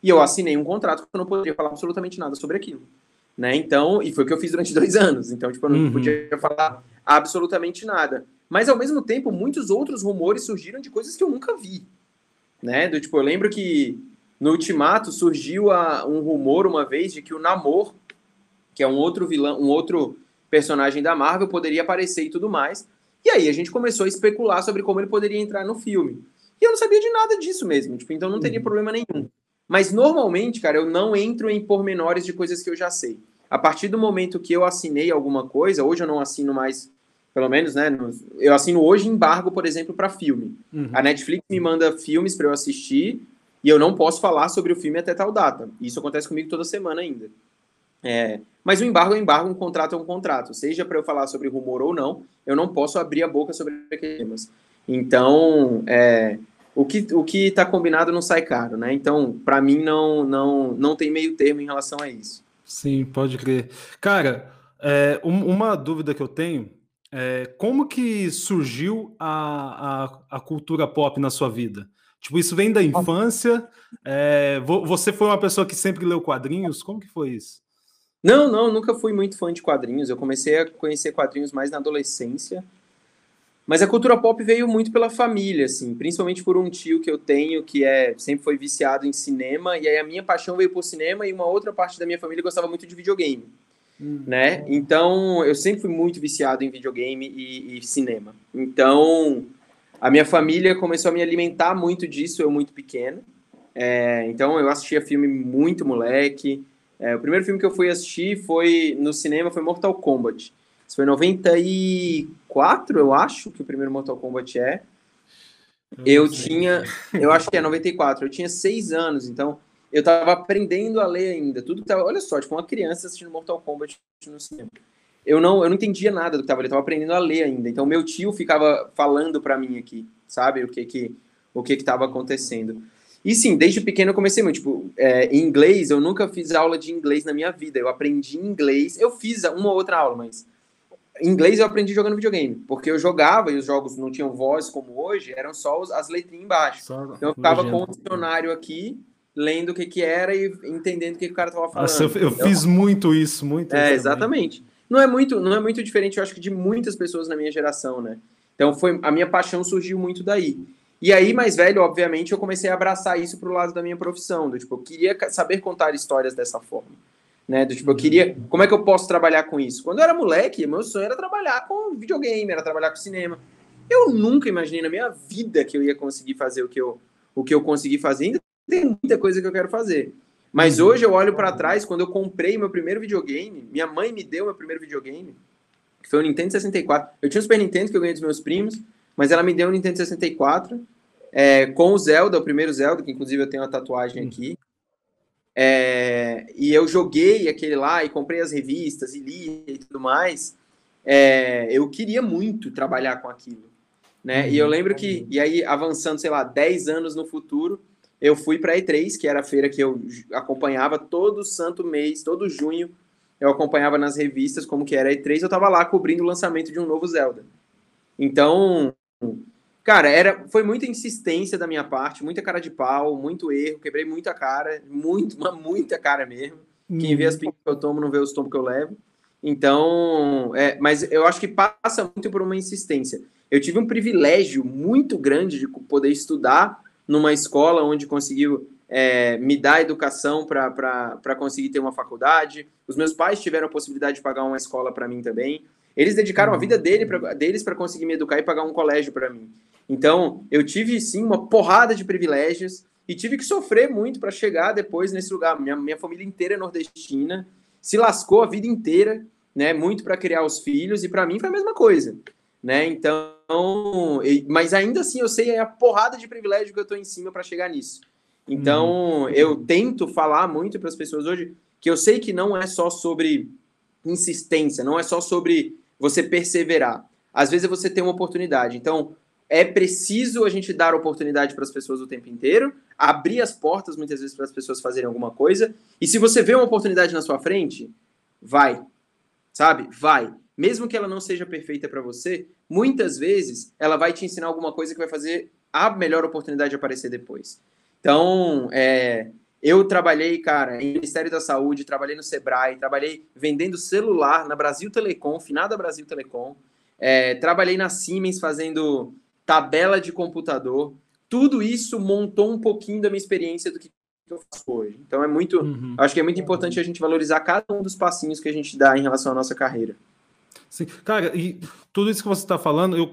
E eu assinei um contrato que eu não poderia falar absolutamente nada sobre aquilo né? Então, e foi o que eu fiz durante dois anos. Então, tipo, eu não uhum. podia falar absolutamente nada. Mas, ao mesmo tempo, muitos outros rumores surgiram de coisas que eu nunca vi, né? Do tipo, eu lembro que no Ultimato surgiu a, um rumor uma vez de que o Namor, que é um outro vilão, um outro personagem da Marvel, poderia aparecer e tudo mais. E aí a gente começou a especular sobre como ele poderia entrar no filme. E eu não sabia de nada disso mesmo, tipo, então não teria uhum. problema nenhum. Mas normalmente, cara, eu não entro em pormenores de coisas que eu já sei. A partir do momento que eu assinei alguma coisa, hoje eu não assino mais, pelo menos, né? Eu assino hoje embargo, por exemplo, para filme. Uhum. A Netflix me manda filmes para eu assistir e eu não posso falar sobre o filme até tal data. Isso acontece comigo toda semana ainda. É, mas o embargo é um embargo, um contrato é um contrato. Seja para eu falar sobre rumor ou não, eu não posso abrir a boca sobre aqueles temas. Então, é, o que o que está combinado não sai caro, né? Então, para mim não não não tem meio termo em relação a isso. Sim, pode crer. Cara, é, um, uma dúvida que eu tenho é como que surgiu a, a, a, cultura pop na sua vida? Tipo, isso vem da infância? É, você foi uma pessoa que sempre leu quadrinhos? Como que foi isso? Não, não, nunca fui muito fã de quadrinhos. Eu comecei a conhecer quadrinhos mais na adolescência. Mas a cultura pop veio muito pela família, assim, principalmente por um tio que eu tenho que é sempre foi viciado em cinema, e aí a minha paixão veio por cinema e uma outra parte da minha família gostava muito de videogame, hum. né? Então, eu sempre fui muito viciado em videogame e, e, cinema. Então, a minha família começou a me alimentar muito disso, eu muito pequeno. É, então, eu assistia filme muito moleque. É, o primeiro filme que eu fui assistir foi no cinema foi Mortal Kombat. Isso foi em 94, eu acho, que o primeiro Mortal Kombat é. Eu tinha, eu acho que é 94, eu tinha seis anos, então eu estava aprendendo a ler ainda. Tudo que tava, olha só, tipo, uma criança assistindo Mortal Kombat no cinema. Eu não, eu não entendia nada do que estava ali, eu estava aprendendo a ler ainda. Então meu tio ficava falando para mim aqui, sabe, o que que o que que estava acontecendo. E sim, desde pequeno eu comecei muito, tipo, é, em inglês, eu nunca fiz aula de inglês na minha vida. Eu aprendi inglês, eu fiz uma ou outra aula, mas inglês eu aprendi jogando videogame, porque eu jogava e os jogos não tinham voz como hoje, eram só as letrinhas embaixo. Só então eu ficava legenda. com o dicionário aqui, lendo o que que era e entendendo o que, que o cara tava falando. Nossa, eu, eu então, fiz muito isso, muito. É, exatamente. Não é muito, não é muito diferente, eu acho que de muitas pessoas na minha geração, né? Então foi a minha paixão surgiu muito daí. E aí, mais velho, obviamente, eu comecei a abraçar isso pro lado da minha profissão, do tipo, eu queria saber contar histórias dessa forma né? Do tipo, eu queria. Como é que eu posso trabalhar com isso? Quando eu era moleque, meu sonho era trabalhar com videogame, era trabalhar com cinema. Eu nunca imaginei na minha vida que eu ia conseguir fazer o que eu, o que eu consegui fazer. Ainda tem muita coisa que eu quero fazer. Mas uhum. hoje eu olho para trás, quando eu comprei meu primeiro videogame, minha mãe me deu meu primeiro videogame, que foi o Nintendo 64. Eu tinha o Super Nintendo que eu ganhei dos meus primos, mas ela me deu o Nintendo 64 é, com o Zelda, o primeiro Zelda, que inclusive eu tenho uma tatuagem aqui. É, e eu joguei aquele lá e comprei as revistas e li e tudo mais. É, eu queria muito trabalhar com aquilo. Né? Uhum, e eu uhum. lembro que, e aí avançando, sei lá, 10 anos no futuro, eu fui para a E3, que era a feira que eu acompanhava todo santo mês, todo junho, eu acompanhava nas revistas como que era a E3, eu estava lá cobrindo o lançamento de um novo Zelda. Então, Cara, era, foi muita insistência da minha parte, muita cara de pau, muito erro, quebrei muita cara, muito, uma, muita cara mesmo. Quem vê as uhum. pingas que eu tomo não vê os tombos que eu levo. Então, é, mas eu acho que passa muito por uma insistência. Eu tive um privilégio muito grande de poder estudar numa escola onde conseguiu é, me dar educação para conseguir ter uma faculdade. Os meus pais tiveram a possibilidade de pagar uma escola para mim também. Eles dedicaram a vida dele pra, deles para conseguir me educar e pagar um colégio para mim. Então, eu tive sim uma porrada de privilégios e tive que sofrer muito para chegar depois nesse lugar. Minha, minha família inteira é nordestina, se lascou a vida inteira, né? Muito para criar os filhos e para mim foi a mesma coisa, né? Então, mas ainda assim eu sei a porrada de privilégio que eu tô em cima para chegar nisso. Então, uhum. eu tento falar muito para as pessoas hoje que eu sei que não é só sobre insistência, não é só sobre você perseverar. Às vezes você tem uma oportunidade. Então, é preciso a gente dar oportunidade para as pessoas o tempo inteiro, abrir as portas muitas vezes para as pessoas fazerem alguma coisa. E se você vê uma oportunidade na sua frente, vai. Sabe? Vai. Mesmo que ela não seja perfeita para você, muitas vezes ela vai te ensinar alguma coisa que vai fazer a melhor oportunidade aparecer depois. Então, é, eu trabalhei, cara, em Ministério da Saúde, trabalhei no Sebrae, trabalhei vendendo celular na Brasil Telecom, finada Brasil Telecom. É, trabalhei na Siemens fazendo tabela de computador, tudo isso montou um pouquinho da minha experiência do que eu faço hoje. Então é muito, uhum. acho que é muito importante a gente valorizar cada um dos passinhos que a gente dá em relação à nossa carreira. Sim, cara, e tudo isso que você está falando, eu,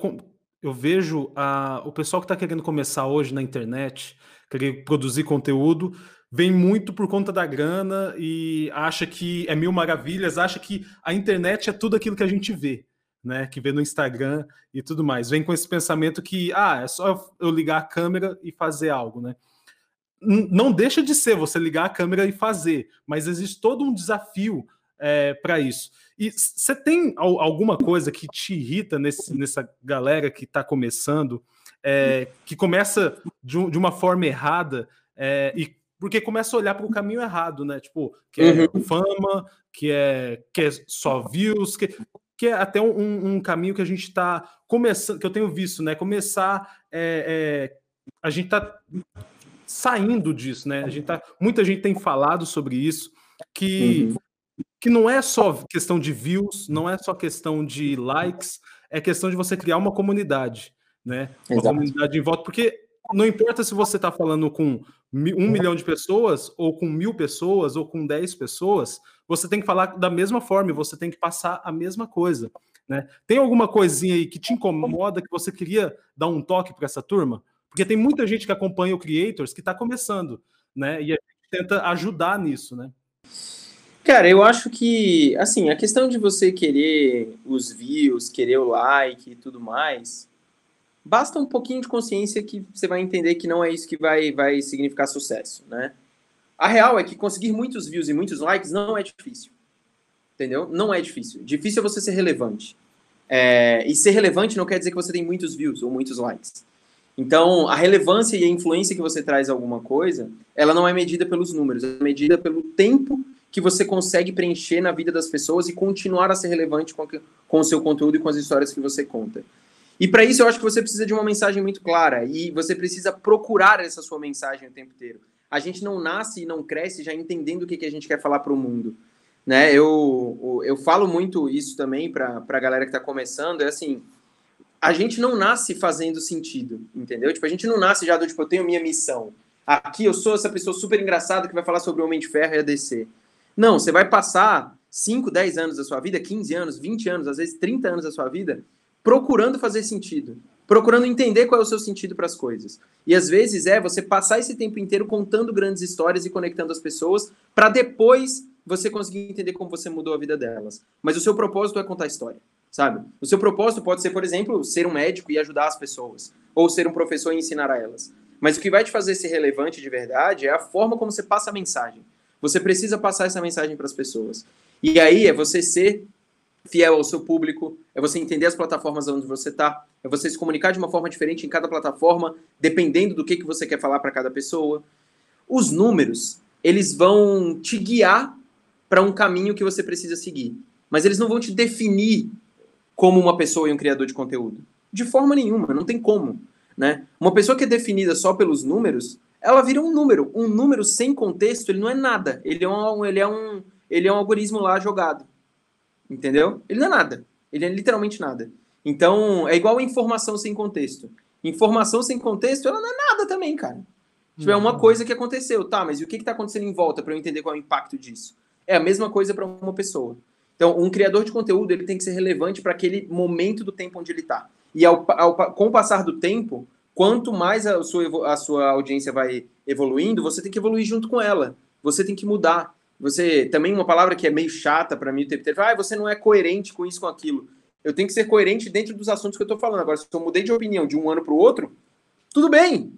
eu vejo a, o pessoal que está querendo começar hoje na internet, querer produzir conteúdo, vem muito por conta da grana e acha que é mil maravilhas, acha que a internet é tudo aquilo que a gente vê né, que vê no Instagram e tudo mais. Vem com esse pensamento que, ah, é só eu ligar a câmera e fazer algo, né? Não deixa de ser você ligar a câmera e fazer, mas existe todo um desafio é, para isso. E você tem alguma coisa que te irrita nesse, nessa galera que está começando, é, que começa de, de, uma forma errada é, e porque começa a olhar para o caminho errado, né? Tipo, que é uhum. fama, que é, que é só views, que que é até um, um caminho que a gente está começando, que eu tenho visto, né? Começar, é, é, a gente está saindo disso, né? A gente tá, muita gente tem falado sobre isso, que, uhum. que não é só questão de views, não é só questão de likes, é questão de você criar uma comunidade, né? Uma Exato. comunidade em volta, porque não importa se você está falando com um milhão de pessoas, ou com mil pessoas, ou com dez pessoas, você tem que falar da mesma forma, você tem que passar a mesma coisa. Né? Tem alguma coisinha aí que te incomoda, que você queria dar um toque para essa turma? Porque tem muita gente que acompanha o Creators que está começando, né? E a gente tenta ajudar nisso, né? Cara, eu acho que, assim, a questão de você querer os views, querer o like e tudo mais, Basta um pouquinho de consciência que você vai entender que não é isso que vai, vai significar sucesso, né? A real é que conseguir muitos views e muitos likes não é difícil. Entendeu? Não é difícil. Difícil é você ser relevante. É, e ser relevante não quer dizer que você tem muitos views ou muitos likes. Então, a relevância e a influência que você traz a alguma coisa, ela não é medida pelos números, é medida pelo tempo que você consegue preencher na vida das pessoas e continuar a ser relevante com, com o seu conteúdo e com as histórias que você conta. E para isso eu acho que você precisa de uma mensagem muito clara e você precisa procurar essa sua mensagem o tempo inteiro. A gente não nasce e não cresce já entendendo o que, que a gente quer falar para o mundo. Né? Eu, eu falo muito isso também para a galera que está começando, é assim, a gente não nasce fazendo sentido, entendeu? Tipo, a gente não nasce já do tipo, eu tenho minha missão. Aqui eu sou essa pessoa super engraçada que vai falar sobre o Homem de Ferro e a DC. Não, você vai passar 5, 10 anos da sua vida, 15 anos, 20 anos, às vezes 30 anos da sua vida, procurando fazer sentido, procurando entender qual é o seu sentido para as coisas. E às vezes é você passar esse tempo inteiro contando grandes histórias e conectando as pessoas para depois você conseguir entender como você mudou a vida delas. Mas o seu propósito é contar história, sabe? O seu propósito pode ser, por exemplo, ser um médico e ajudar as pessoas, ou ser um professor e ensinar a elas. Mas o que vai te fazer ser relevante de verdade é a forma como você passa a mensagem. Você precisa passar essa mensagem para as pessoas. E aí é você ser fiel ao seu público, é você entender as plataformas onde você está, é você se comunicar de uma forma diferente em cada plataforma, dependendo do que, que você quer falar para cada pessoa. Os números, eles vão te guiar para um caminho que você precisa seguir, mas eles não vão te definir como uma pessoa e um criador de conteúdo. De forma nenhuma, não tem como. Né? Uma pessoa que é definida só pelos números, ela vira um número. Um número sem contexto, ele não é nada. Ele é um, ele é um, ele é um algoritmo lá jogado. Entendeu? Ele não é nada. Ele é literalmente nada. Então, é igual informação sem contexto. Informação sem contexto, ela não é nada também, cara. Tipo, é uma uhum. coisa que aconteceu, tá, mas e o que está acontecendo em volta para eu entender qual é o impacto disso? É a mesma coisa para uma pessoa. Então, um criador de conteúdo ele tem que ser relevante para aquele momento do tempo onde ele está. E ao, ao, com o passar do tempo, quanto mais a sua, a sua audiência vai evoluindo, você tem que evoluir junto com ela. Você tem que mudar. Você também uma palavra que é meio chata para mim o tempo inteiro, ah, você não é coerente com isso com aquilo. Eu tenho que ser coerente dentro dos assuntos que eu estou falando. Agora, se eu mudei de opinião de um ano para o outro, tudo bem.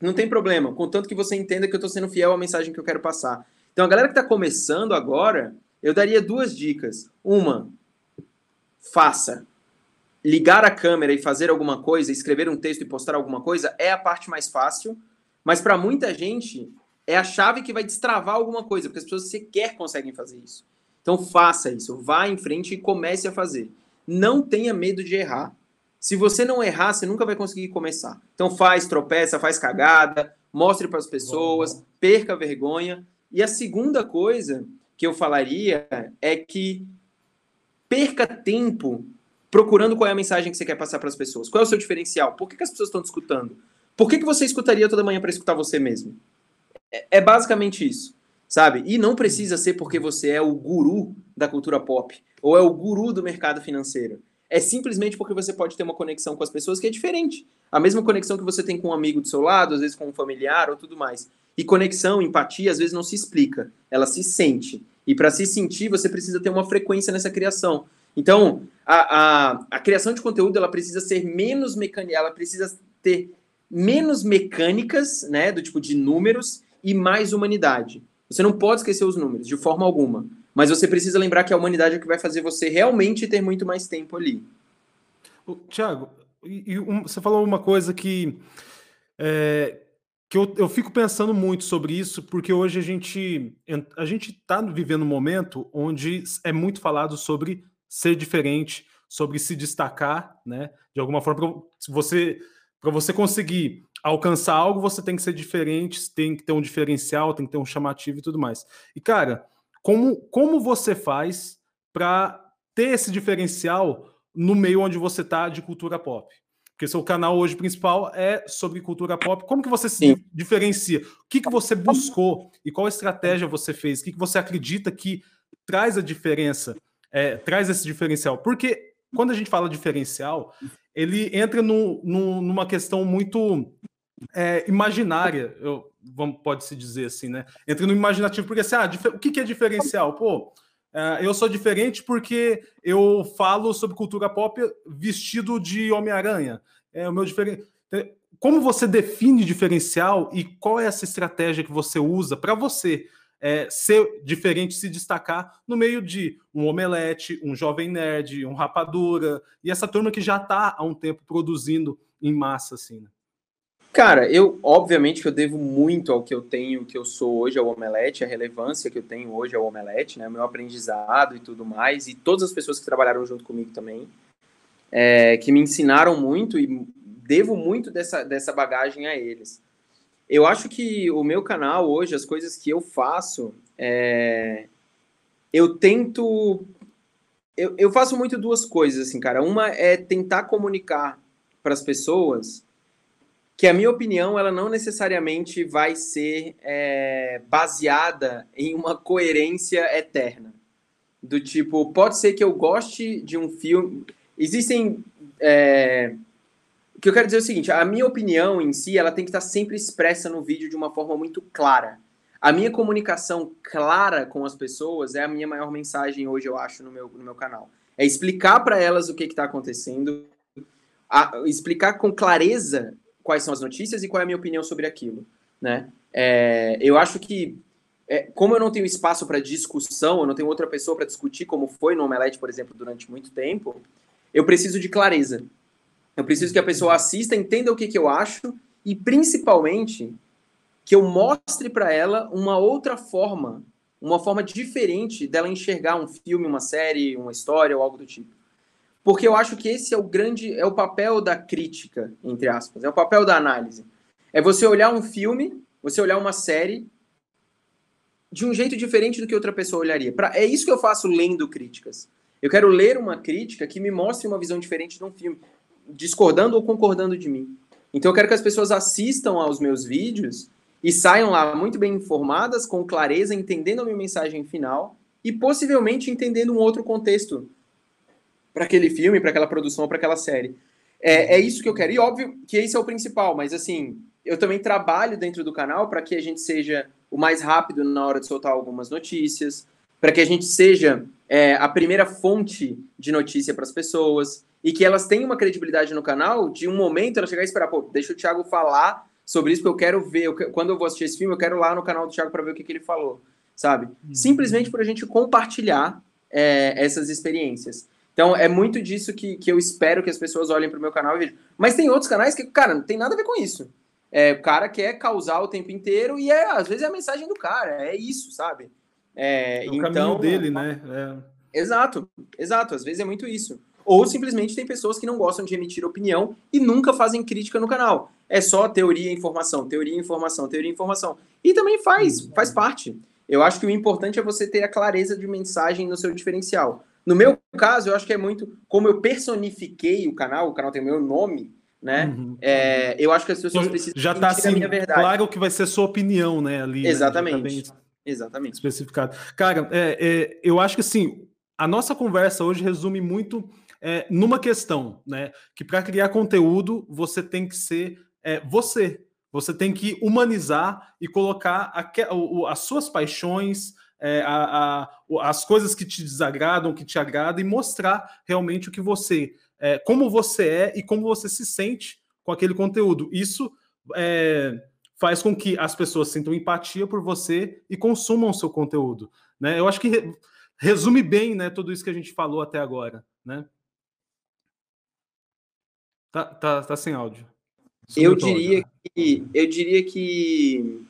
Não tem problema, contanto que você entenda que eu estou sendo fiel à mensagem que eu quero passar. Então, a galera que está começando agora, eu daria duas dicas. Uma, faça. Ligar a câmera e fazer alguma coisa, escrever um texto e postar alguma coisa é a parte mais fácil, mas para muita gente é a chave que vai destravar alguma coisa, porque as pessoas sequer conseguem fazer isso. Então faça isso, vá em frente e comece a fazer. Não tenha medo de errar. Se você não errar, você nunca vai conseguir começar. Então faz, tropeça, faz cagada, mostre para as pessoas, perca vergonha. E a segunda coisa que eu falaria é que perca tempo procurando qual é a mensagem que você quer passar para as pessoas. Qual é o seu diferencial? Por que, que as pessoas estão te escutando? Por que, que você escutaria toda manhã para escutar você mesmo? É, é basicamente isso, sabe? E não precisa ser porque você é o guru da cultura pop ou é o guru do mercado financeiro. É simplesmente porque você pode ter uma conexão com as pessoas que é diferente. A mesma conexão que você tem com um amigo do seu lado, às vezes com um familiar ou tudo mais. E conexão, empatia, às vezes não se explica, ela se sente. E para se sentir, você precisa ter uma frequência nessa criação. Então, a, a, a criação de conteúdo ela precisa ser menos mecânica, ela precisa ter menos mecânicas, né, do tipo de números, e mais humanidade. Você não pode esquecer os números, de forma alguma. Mas você precisa lembrar que a humanidade é que vai fazer você realmente ter muito mais tempo ali. Tiago, um, você falou uma coisa que, é, que eu, eu fico pensando muito sobre isso, porque hoje a gente a gente está vivendo um momento onde é muito falado sobre ser diferente, sobre se destacar, né? De alguma forma, se você para você conseguir alcançar algo, você tem que ser diferente, tem que ter um diferencial, tem que ter um chamativo e tudo mais. E, cara, como, como você faz para ter esse diferencial no meio onde você está de cultura pop? Porque seu canal hoje principal é sobre cultura pop. Como que você se Sim. diferencia? O que, que você buscou e qual estratégia você fez? O que, que você acredita que traz a diferença, é, traz esse diferencial? Porque quando a gente fala diferencial, ele entra no, no, numa questão muito é, imaginária, eu, vamos, pode-se dizer assim, né? Entra no imaginativo, porque assim, ah, o que, que é diferencial? Pô, é, eu sou diferente porque eu falo sobre cultura pop vestido de Homem-Aranha. é o meu diferencial. Como você define diferencial e qual é essa estratégia que você usa para você é, ser diferente, se destacar no meio de um omelete, um jovem nerd, um rapadura e essa turma que já está há um tempo produzindo em massa, assim. Né? Cara, eu obviamente que eu devo muito ao que eu tenho, que eu sou hoje ao Omelete, a relevância que eu tenho hoje ao Omelete, né, meu aprendizado e tudo mais, e todas as pessoas que trabalharam junto comigo também, é, que me ensinaram muito e devo muito dessa, dessa bagagem a eles. Eu acho que o meu canal hoje, as coisas que eu faço, é, eu tento. Eu, eu faço muito duas coisas, assim, cara. Uma é tentar comunicar para as pessoas que a minha opinião ela não necessariamente vai ser é, baseada em uma coerência eterna. Do tipo, pode ser que eu goste de um filme. Existem. É... O que eu quero dizer é o seguinte: a minha opinião em si ela tem que estar sempre expressa no vídeo de uma forma muito clara. A minha comunicação clara com as pessoas é a minha maior mensagem hoje, eu acho, no meu, no meu canal. É explicar para elas o que está acontecendo, a, explicar com clareza quais são as notícias e qual é a minha opinião sobre aquilo, né? É, eu acho que, é, como eu não tenho espaço para discussão, eu não tenho outra pessoa para discutir, como foi no Omelete, por exemplo, durante muito tempo, eu preciso de clareza. Eu preciso que a pessoa assista, entenda o que, que eu acho e, principalmente, que eu mostre para ela uma outra forma, uma forma diferente dela enxergar um filme, uma série, uma história ou algo do tipo. Porque eu acho que esse é o grande, é o papel da crítica, entre aspas, é o papel da análise. É você olhar um filme, você olhar uma série de um jeito diferente do que outra pessoa olharia. Pra, é isso que eu faço lendo críticas. Eu quero ler uma crítica que me mostre uma visão diferente de um filme, discordando ou concordando de mim. Então eu quero que as pessoas assistam aos meus vídeos e saiam lá muito bem informadas, com clareza, entendendo a minha mensagem final e possivelmente entendendo um outro contexto para aquele filme, para aquela produção, para aquela série. É, é isso que eu quero. E óbvio que esse é o principal, mas assim, eu também trabalho dentro do canal para que a gente seja o mais rápido na hora de soltar algumas notícias, para que a gente seja é, a primeira fonte de notícia para as pessoas e que elas tenham uma credibilidade no canal de um momento ela chegar e esperar, pô, deixa o Thiago falar sobre isso, porque eu quero ver, eu, quando eu vou assistir esse filme, eu quero ir lá no canal do Thiago para ver o que, que ele falou, sabe? Uhum. Simplesmente por a gente compartilhar é, essas experiências. Então, é muito disso que, que eu espero que as pessoas olhem para o meu canal e vejam. Mas tem outros canais que, cara, não tem nada a ver com isso. É, o cara quer causar o tempo inteiro e é, às vezes é a mensagem do cara, é isso, sabe? É, é o então, caminho dele, né? É. Exato, exato. Às vezes é muito isso. Ou simplesmente tem pessoas que não gostam de emitir opinião e nunca fazem crítica no canal. É só teoria e informação, teoria e informação, teoria e informação. E também faz, faz parte. Eu acho que o importante é você ter a clareza de mensagem no seu diferencial. No meu caso, eu acho que é muito como eu personifiquei o canal, o canal tem o meu nome, né? Uhum. É, eu acho que as pessoas precisam já está assim, claro que vai ser sua opinião, né? Ali, né? Exatamente. Né? Tá Exatamente. Especificado. Cara, é, é, eu acho que assim, a nossa conversa hoje resume muito é, numa questão, né? Que para criar conteúdo você tem que ser é, você. Você tem que humanizar e colocar a, as suas paixões, é, a, a, as coisas que te desagradam, que te agradam, e mostrar realmente o que você, é, como você é e como você se sente com aquele conteúdo. Isso é, faz com que as pessoas sintam empatia por você e consumam o seu conteúdo. Né? Eu acho que resume bem né, tudo isso que a gente falou até agora. Né? Tá, tá, tá sem áudio. eu diria, que, eu diria que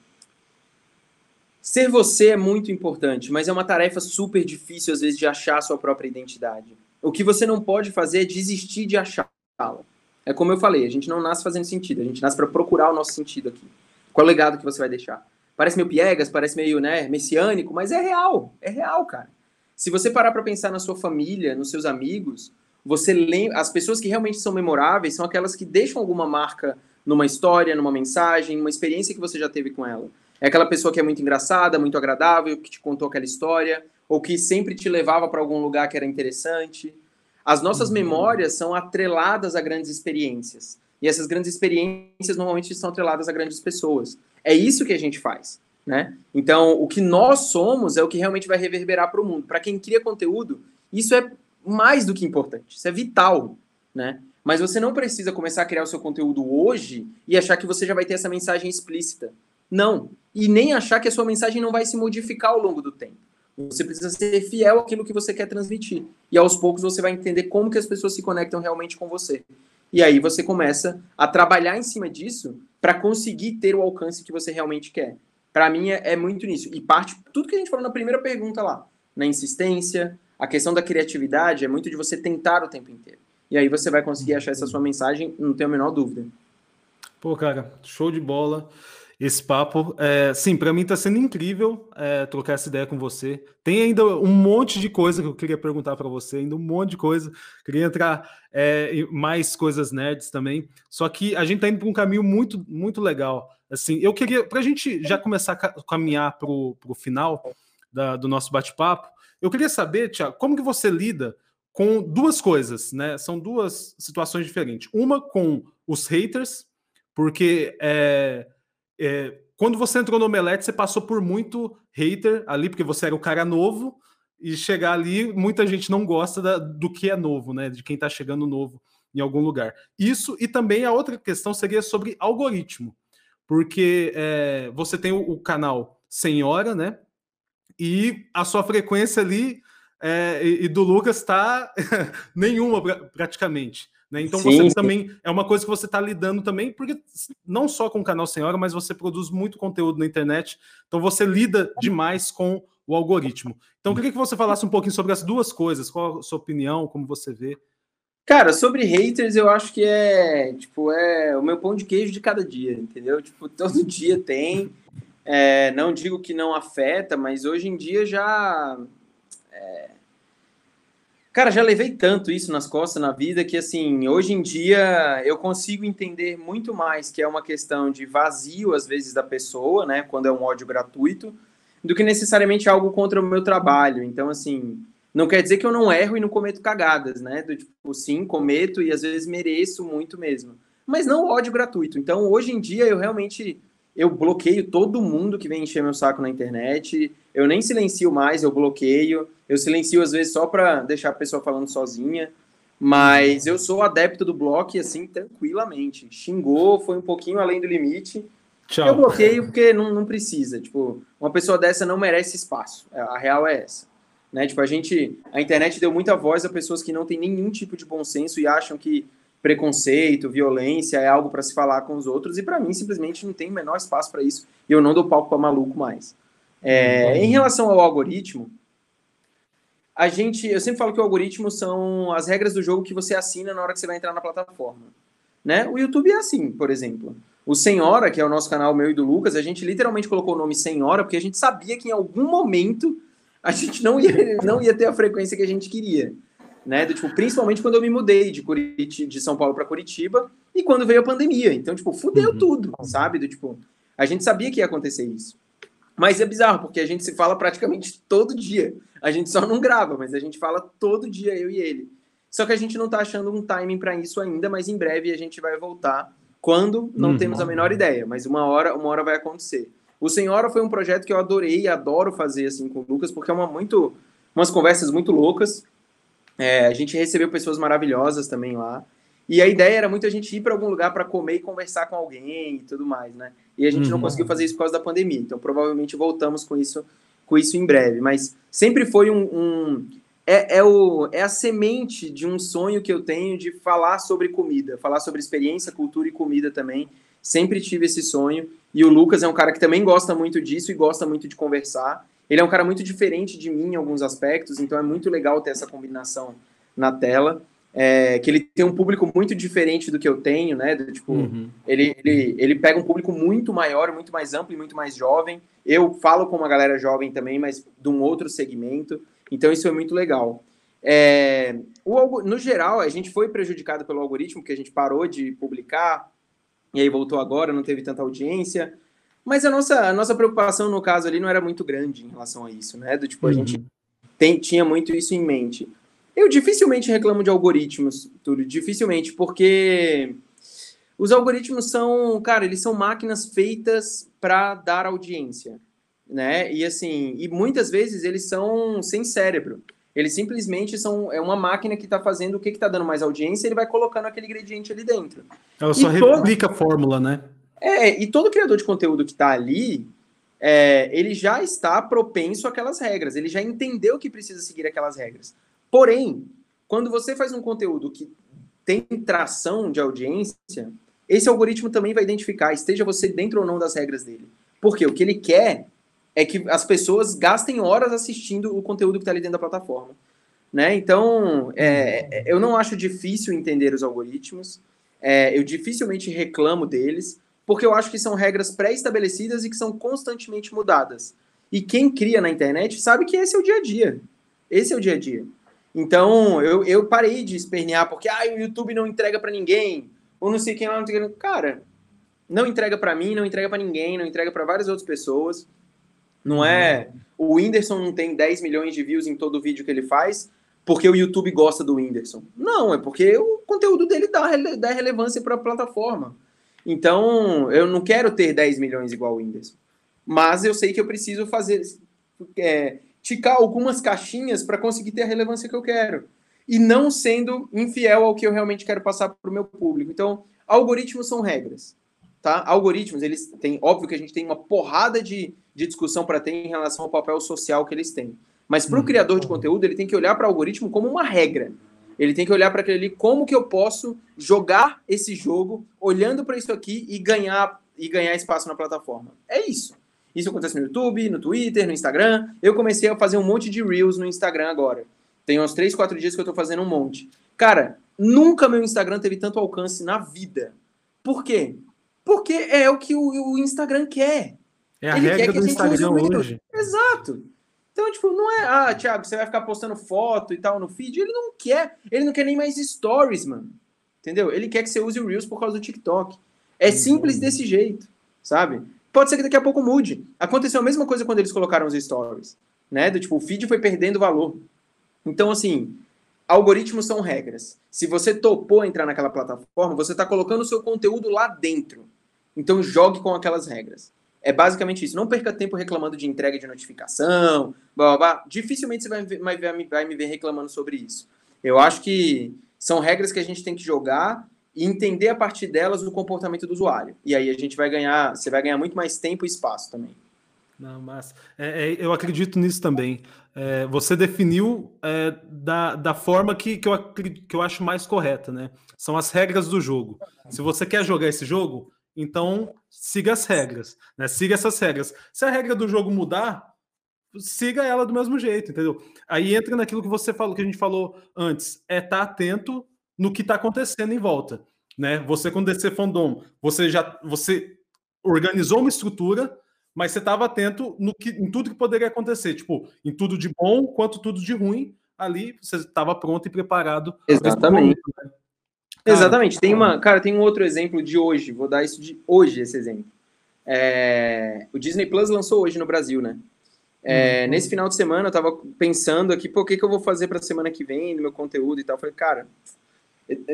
Ser você é muito importante, mas é uma tarefa super difícil, às vezes, de achar a sua própria identidade. O que você não pode fazer é desistir de achá-la. É como eu falei, a gente não nasce fazendo sentido, a gente nasce para procurar o nosso sentido aqui. Qual é o legado que você vai deixar? Parece meio piegas, parece meio né, messiânico, mas é real, é real, cara. Se você parar para pensar na sua família, nos seus amigos, você lembra, as pessoas que realmente são memoráveis são aquelas que deixam alguma marca numa história, numa mensagem, numa experiência que você já teve com ela. É aquela pessoa que é muito engraçada, muito agradável, que te contou aquela história, ou que sempre te levava para algum lugar que era interessante. As nossas uhum. memórias são atreladas a grandes experiências. E essas grandes experiências normalmente são atreladas a grandes pessoas. É isso que a gente faz, né? Então, o que nós somos é o que realmente vai reverberar para o mundo. Para quem cria conteúdo, isso é mais do que importante. Isso é vital, né? Mas você não precisa começar a criar o seu conteúdo hoje e achar que você já vai ter essa mensagem explícita. Não. E nem achar que a sua mensagem não vai se modificar ao longo do tempo. Você precisa ser fiel àquilo que você quer transmitir. E aos poucos você vai entender como que as pessoas se conectam realmente com você. E aí você começa a trabalhar em cima disso para conseguir ter o alcance que você realmente quer. Para mim é, é, muito nisso. E parte tudo que a gente falou na primeira pergunta lá, na insistência, a questão da criatividade é muito de você tentar o tempo inteiro. E aí você vai conseguir achar essa sua mensagem, não tenho a menor dúvida. Pô, cara, show de bola esse papo. É, sim, para mim está sendo incrível é, trocar essa ideia com você. Tem ainda um monte de coisa que eu queria perguntar para você, ainda um monte de coisa. Queria entrar é, em mais coisas nerds também. Só que a gente está indo para um caminho muito, muito legal. Assim, eu queria, para a gente já começar a caminhar para o final da, do nosso bate-papo, eu queria saber, Tiago, como que você lida com duas coisas, né? São duas situações diferentes. Uma com os haters, porque é, é, quando você entrou no Omelete, você passou por muito hater ali, porque você era o cara novo, e chegar ali, muita gente não gosta da, do que é novo, né? De quem está chegando novo em algum lugar. Isso, e também a outra questão seria sobre algoritmo, porque é, você tem o, o, canal Senhora, né? E a sua frequência ali é, e, e, do Lucas está nenhuma praticamente. Né? Então sim, você sim. também é uma coisa que você está lidando também, porque não só com o canal Senhora, mas você produz muito conteúdo na internet, então você lida demais com o algoritmo. Então eu queria que você falasse um pouquinho sobre as duas coisas, qual a sua opinião, como você vê. Cara, sobre haters, eu acho que é tipo é o meu pão de queijo de cada dia, entendeu? Tipo, todo dia tem. É, não digo que não afeta, mas hoje em dia já é, Cara, já levei tanto isso nas costas na vida que, assim, hoje em dia eu consigo entender muito mais que é uma questão de vazio, às vezes, da pessoa, né, quando é um ódio gratuito, do que necessariamente algo contra o meu trabalho. Então, assim, não quer dizer que eu não erro e não cometo cagadas, né? Do tipo, sim, cometo e às vezes mereço muito mesmo. Mas não ódio gratuito. Então, hoje em dia, eu realmente eu bloqueio todo mundo que vem encher meu saco na internet. Eu nem silencio mais, eu bloqueio. Eu silencio às vezes só para deixar a pessoa falando sozinha. Mas eu sou adepto do bloco assim, tranquilamente. Xingou, foi um pouquinho além do limite. Tchau. Eu bloqueio porque não, não precisa. Tipo, uma pessoa dessa não merece espaço. É, a real é essa. Né? Tipo, a gente. A internet deu muita voz a pessoas que não têm nenhum tipo de bom senso e acham que preconceito, violência é algo para se falar com os outros, e para mim simplesmente não tem o menor espaço para isso, e eu não dou palco para maluco mais. É, uhum. Em relação ao algoritmo, a gente, eu sempre falo que o algoritmo são as regras do jogo que você assina na hora que você vai entrar na plataforma. Né? O YouTube é assim, por exemplo. O Senhora, que é o nosso canal meu e do Lucas, a gente literalmente colocou o nome Senhora porque a gente sabia que em algum momento a gente não ia, não ia ter a frequência que a gente queria né? Do, tipo, principalmente quando eu me mudei de, Curitiba, de São Paulo para Curitiba e quando veio a pandemia. Então, tipo, fudeu uhum. tudo, sabe? Do, tipo, a gente sabia que ia acontecer isso. Mas é bizarro, porque a gente se fala praticamente todo dia. A gente só não grava, mas a gente fala todo dia, eu e ele. Só que a gente não tá achando um timing para isso ainda, mas em breve a gente vai voltar. Quando? Não uhum. temos a menor ideia, mas uma hora, uma hora vai acontecer. O Senhora foi um projeto que eu adorei e adoro fazer assim com o Lucas, porque é uma muito umas conversas muito loucas. É, a gente recebeu pessoas maravilhosas também lá. E a ideia era muito a gente ir para algum lugar para comer e conversar com alguém e tudo mais, né? E a gente uhum. não conseguiu fazer isso por causa da pandemia. Então, provavelmente voltamos com isso, com isso em breve. Mas sempre foi um, um é, é, o, é a semente de um sonho que eu tenho de falar sobre comida, falar sobre experiência, cultura e comida também. Sempre tive esse sonho. E o Lucas é um cara que também gosta muito disso e gosta muito de conversar. Ele é um cara muito diferente de mim em alguns aspectos, então é muito legal ter essa combinação na tela. É, que ele tem um público muito diferente do que eu tenho, né? Do, tipo, uhum. ele, ele, ele pega um público muito maior, muito mais amplo e muito mais jovem. Eu falo com uma galera jovem também, mas de um outro segmento. Então isso é muito legal. É, o, no geral, a gente foi prejudicado pelo algoritmo, porque a gente parou de publicar, e aí voltou agora, não teve tanta audiência. Mas a nossa, a nossa preocupação, no caso ali, não era muito grande em relação a isso, né? Do tipo, a uhum. gente tem, tinha muito isso em mente. Eu dificilmente reclamo de algoritmos, tudo, dificilmente, porque os algoritmos são, cara, eles são máquinas feitas para dar audiência, né? E assim, e muitas vezes eles são sem cérebro. Eles simplesmente são é uma máquina que está fazendo o que está dando mais audiência, ele vai colocando aquele ingrediente ali dentro. Ela só e replica todo... a fórmula, né? É, e todo criador de conteúdo que está ali, é, ele já está propenso àquelas regras, ele já entendeu que precisa seguir aquelas regras. Porém, quando você faz um conteúdo que tem tração de audiência, esse algoritmo também vai identificar, esteja você dentro ou não das regras dele. Porque o que ele quer é que as pessoas gastem horas assistindo o conteúdo que está ali dentro da plataforma. Né? Então, é, eu não acho difícil entender os algoritmos, é, eu dificilmente reclamo deles, porque eu acho que são regras pré-estabelecidas e que são constantemente mudadas. E quem cria na internet sabe que esse é o dia a dia. Esse é o dia a dia. Então, eu, eu parei de espernear porque ah, o YouTube não entrega para ninguém, ou não sei quem lá não entrega. Cara, não entrega para mim, não entrega para ninguém, não entrega para várias outras pessoas. Não é. O Whindersson não tem 10 milhões de views em todo vídeo que ele faz porque o YouTube gosta do Whindersson. Não, é porque o conteúdo dele dá, dá relevância para a plataforma. Então, eu não quero ter 10 milhões igual o Whindersson. Mas eu sei que eu preciso fazer. É, ticar algumas caixinhas para conseguir ter a relevância que eu quero. E não sendo infiel ao que eu realmente quero passar para o meu público. Então, algoritmos são regras. Tá? Algoritmos, eles têm. Óbvio que a gente tem uma porrada de, de discussão para ter em relação ao papel social que eles têm. Mas para o uhum. criador de conteúdo, ele tem que olhar para o algoritmo como uma regra. Ele tem que olhar para aquele ali, como que eu posso jogar esse jogo olhando para isso aqui e ganhar e ganhar espaço na plataforma. É isso. Isso acontece no YouTube, no Twitter, no Instagram. Eu comecei a fazer um monte de Reels no Instagram agora. Tem uns 3, 4 dias que eu tô fazendo um monte. Cara, nunca meu Instagram teve tanto alcance na vida. Por quê? Porque é o que o, o Instagram quer. É a Ele regra do Instagram hoje. Exato. Então, tipo, não é, ah, Thiago, você vai ficar postando foto e tal no feed. Ele não quer. Ele não quer nem mais stories, mano. Entendeu? Ele quer que você use o Reels por causa do TikTok. É simples desse jeito, sabe? Pode ser que daqui a pouco mude. Aconteceu a mesma coisa quando eles colocaram os stories, né? Do tipo, o feed foi perdendo valor. Então, assim, algoritmos são regras. Se você topou entrar naquela plataforma, você está colocando o seu conteúdo lá dentro. Então, jogue com aquelas regras. É basicamente isso. Não perca tempo reclamando de entrega de notificação, blá, blá, blá. Dificilmente você vai, vai, vai me ver reclamando sobre isso. Eu acho que são regras que a gente tem que jogar e entender a partir delas o comportamento do usuário. E aí a gente vai ganhar, você vai ganhar muito mais tempo e espaço também. Não, mas é, é, eu acredito nisso também. É, você definiu é, da, da forma que, que, eu, que eu acho mais correta, né? São as regras do jogo. Se você quer jogar esse jogo, então siga as regras, né? Siga essas regras. Se a regra do jogo mudar, siga ela do mesmo jeito, entendeu? Aí entra naquilo que você falou, que a gente falou antes, é estar tá atento no que está acontecendo em volta. Né? Você, com DC Fandom, você já você organizou uma estrutura, mas você estava atento no que, em tudo que poderia acontecer, tipo, em tudo de bom quanto tudo de ruim. Ali você estava pronto e preparado. Exatamente. Momento, né? Cara, Exatamente. Tem uma, cara, tem um outro exemplo de hoje. Vou dar isso de hoje esse exemplo. É, o Disney Plus lançou hoje no Brasil, né? É, uhum. Nesse final de semana eu tava pensando aqui, pô, o que, que eu vou fazer para semana que vem, no meu conteúdo e tal. Eu falei, cara,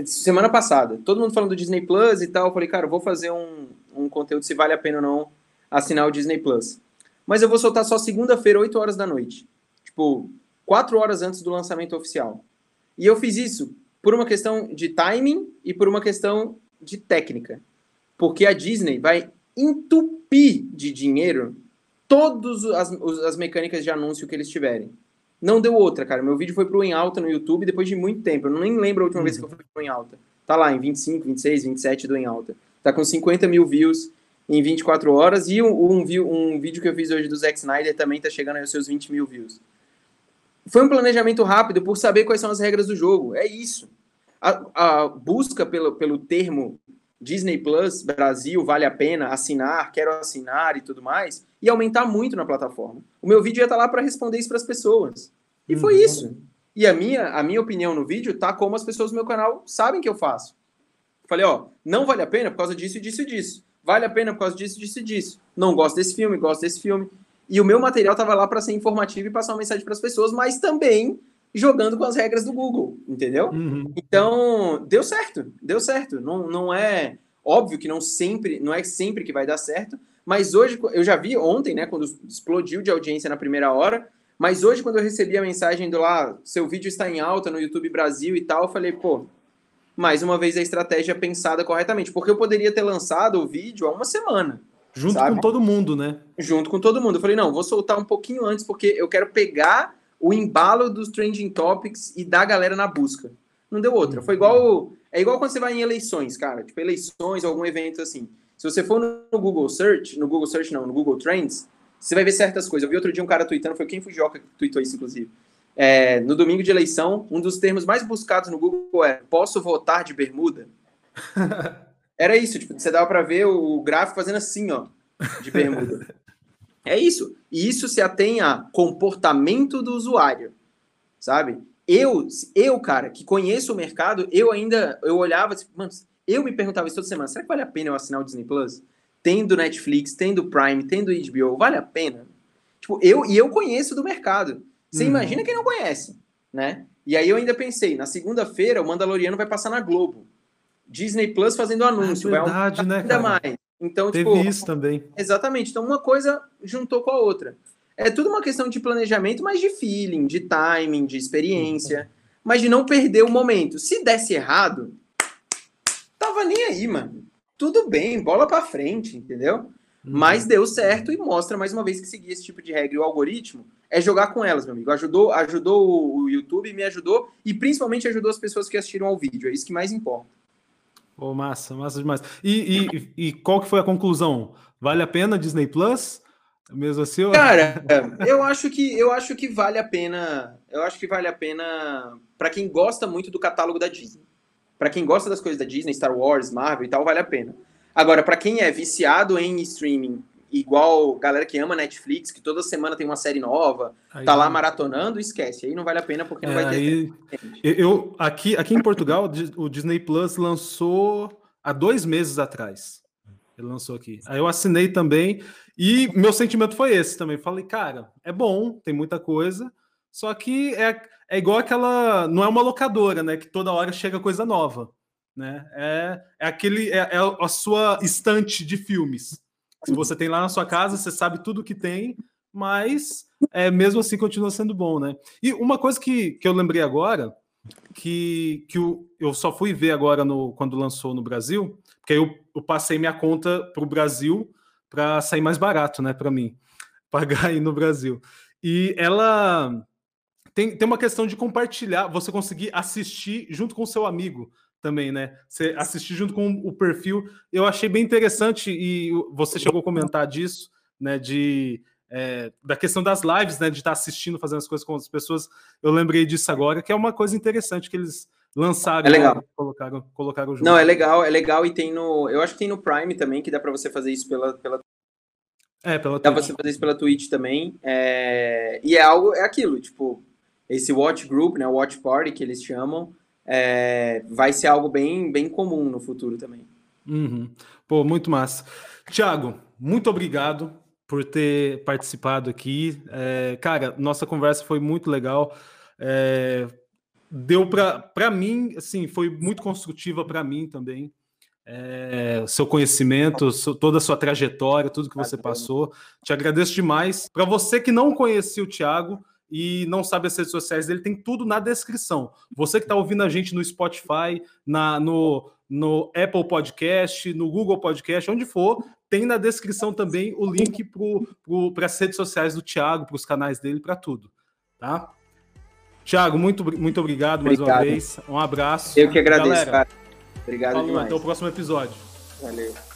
semana passada, todo mundo falando do Disney Plus e tal, eu falei, cara, eu vou fazer um, um conteúdo se vale a pena ou não assinar o Disney Plus. Mas eu vou soltar só segunda-feira, 8 horas da noite. Tipo, 4 horas antes do lançamento oficial. E eu fiz isso por uma questão de timing e por uma questão de técnica. Porque a Disney vai entupir de dinheiro todas as, as mecânicas de anúncio que eles tiverem. Não deu outra, cara. Meu vídeo foi pro em alta no YouTube depois de muito tempo. Eu nem lembro a última uhum. vez que eu fui pro em alta. Tá lá, em 25, 26, 27 do em alta. Tá com 50 mil views em 24 horas. E um, um, um vídeo que eu fiz hoje do Zack Snyder também tá chegando aos seus 20 mil views. Foi um planejamento rápido por saber quais são as regras do jogo. É isso. A, a busca pelo, pelo termo Disney Plus Brasil vale a pena assinar, quero assinar e tudo mais, e aumentar muito na plataforma. O meu vídeo ia estar tá lá para responder isso para as pessoas. E foi uhum. isso. E a minha, a minha opinião no vídeo tá como as pessoas do meu canal sabem que eu faço. Falei, ó, não vale a pena por causa disso, disso e disso. Vale a pena por causa disso, disso e disso. Não gosto desse filme, gosto desse filme. E o meu material tava lá para ser informativo e passar uma mensagem para as pessoas, mas também jogando com as regras do Google, entendeu? Uhum. Então, deu certo, deu certo. Não, não é óbvio que não sempre, não é sempre que vai dar certo, mas hoje eu já vi ontem, né, quando explodiu de audiência na primeira hora, Mas hoje, quando eu recebi a mensagem do lá, seu vídeo está em alta no YouTube Brasil e tal, eu falei, pô, mais uma vez a estratégia pensada corretamente, porque eu poderia ter lançado o vídeo há uma semana. Junto sabe? com todo mundo, né? Junto com todo mundo. Eu falei, não, vou soltar um pouquinho antes, porque eu quero pegar o embalo dos trending topics e dar a galera na busca. Não deu outra. Foi igual. É igual quando você vai em eleições, cara. Tipo, eleições, algum evento assim. Se você for no Google Search, no Google Search não, no Google Trends, você vai ver certas coisas. Eu vi outro dia um cara tweetando, foi quem Fujioka que tweetou isso, inclusive. É, no domingo de eleição, um dos termos mais buscados no Google é posso votar de bermuda? Era isso, tipo, você dava para ver o gráfico fazendo assim, ó, de bermuda. é isso. E isso se atém a comportamento do usuário, sabe? Eu, eu, cara, que conheço o mercado, eu ainda, eu olhava, assim, mano, eu me perguntava isso toda semana, será que vale a pena eu assinar o Disney Plus? Tendo Netflix, tendo Prime, tendo HBO, vale a pena? Tipo, eu, e eu conheço do mercado. Você uhum. imagina quem não conhece, né? E aí eu ainda pensei, na segunda-feira o Mandaloriano vai passar na Globo. Disney Plus fazendo anúncio. É verdade, vai né, ainda cara? mais. Então, Teve tipo, isso também. Exatamente. Então, uma coisa juntou com a outra. É tudo uma questão de planejamento, mas de feeling, de timing, de experiência, mas de não perder o momento. Se desse errado, tava nem aí, mano. Tudo bem, bola para frente, entendeu? Uhum. Mas deu certo e mostra mais uma vez que seguir esse tipo de regra e o algoritmo é jogar com elas, meu amigo. Ajudou, ajudou o YouTube, me ajudou e principalmente ajudou as pessoas que assistiram ao vídeo. É isso que mais importa. Oh, massa, massa demais. E, e, e qual que foi a conclusão? Vale a pena Disney Plus? Mesmo assim? Cara, eu acho que eu acho que vale a pena. Eu acho que vale a pena para quem gosta muito do catálogo da Disney. Para quem gosta das coisas da Disney, Star Wars, Marvel e tal, vale a pena. Agora, para quem é viciado em streaming igual galera que ama Netflix, que toda semana tem uma série nova, aí, tá lá maratonando, esquece. Aí não vale a pena porque não é, vai ter. Aí, eu, aqui, aqui em Portugal, o Disney Plus lançou há dois meses atrás. Ele lançou aqui. Aí eu assinei também. E meu sentimento foi esse também. Falei, cara, é bom, tem muita coisa. Só que é, é igual aquela. Não é uma locadora, né? Que toda hora chega coisa nova. Né? É, é aquele. É, é a sua estante de filmes. Se você tem lá na sua casa, você sabe tudo que tem, mas é, mesmo assim continua sendo bom, né? E uma coisa que, que eu lembrei agora, que, que eu, eu só fui ver agora no, quando lançou no Brasil, porque eu, eu passei minha conta para o Brasil para sair mais barato, né, para mim, pagar aí no Brasil. E ela tem, tem uma questão de compartilhar, você conseguir assistir junto com o seu amigo também, né? Você assistir junto com o perfil, eu achei bem interessante e você chegou a comentar disso, né? De é, da questão das lives, né? De estar assistindo, fazendo as coisas com as pessoas. Eu lembrei disso agora, que é uma coisa interessante que eles lançaram, é legal. Né? colocaram, colocaram junto. Não, é legal, é legal e tem no, eu acho que tem no Prime também que dá para você fazer isso pela, pela é, pela Dá pra você fazer isso pela Twitch também. É... E é algo, é aquilo, tipo, esse Watch Group, né? Watch Party que eles chamam é, vai ser algo bem, bem comum no futuro também. Uhum. Pô, muito massa. Tiago, muito obrigado por ter participado aqui. É, cara, nossa conversa foi muito legal. É, deu para mim, assim, foi muito construtiva para mim também. É, seu conhecimento, toda a sua trajetória, tudo que você passou. Te agradeço demais. Para você que não conhecia o Tiago, e não sabe as redes sociais dele, tem tudo na descrição. Você que está ouvindo a gente no Spotify, na, no, no Apple Podcast, no Google Podcast, onde for, tem na descrição também o link para as redes sociais do Thiago, para os canais dele, para tudo. Tá? Thiago, muito, muito obrigado, obrigado, mais uma vez. Um abraço. Eu que agradeço, Galera, cara. Obrigado falou, demais. Até o próximo episódio. Valeu.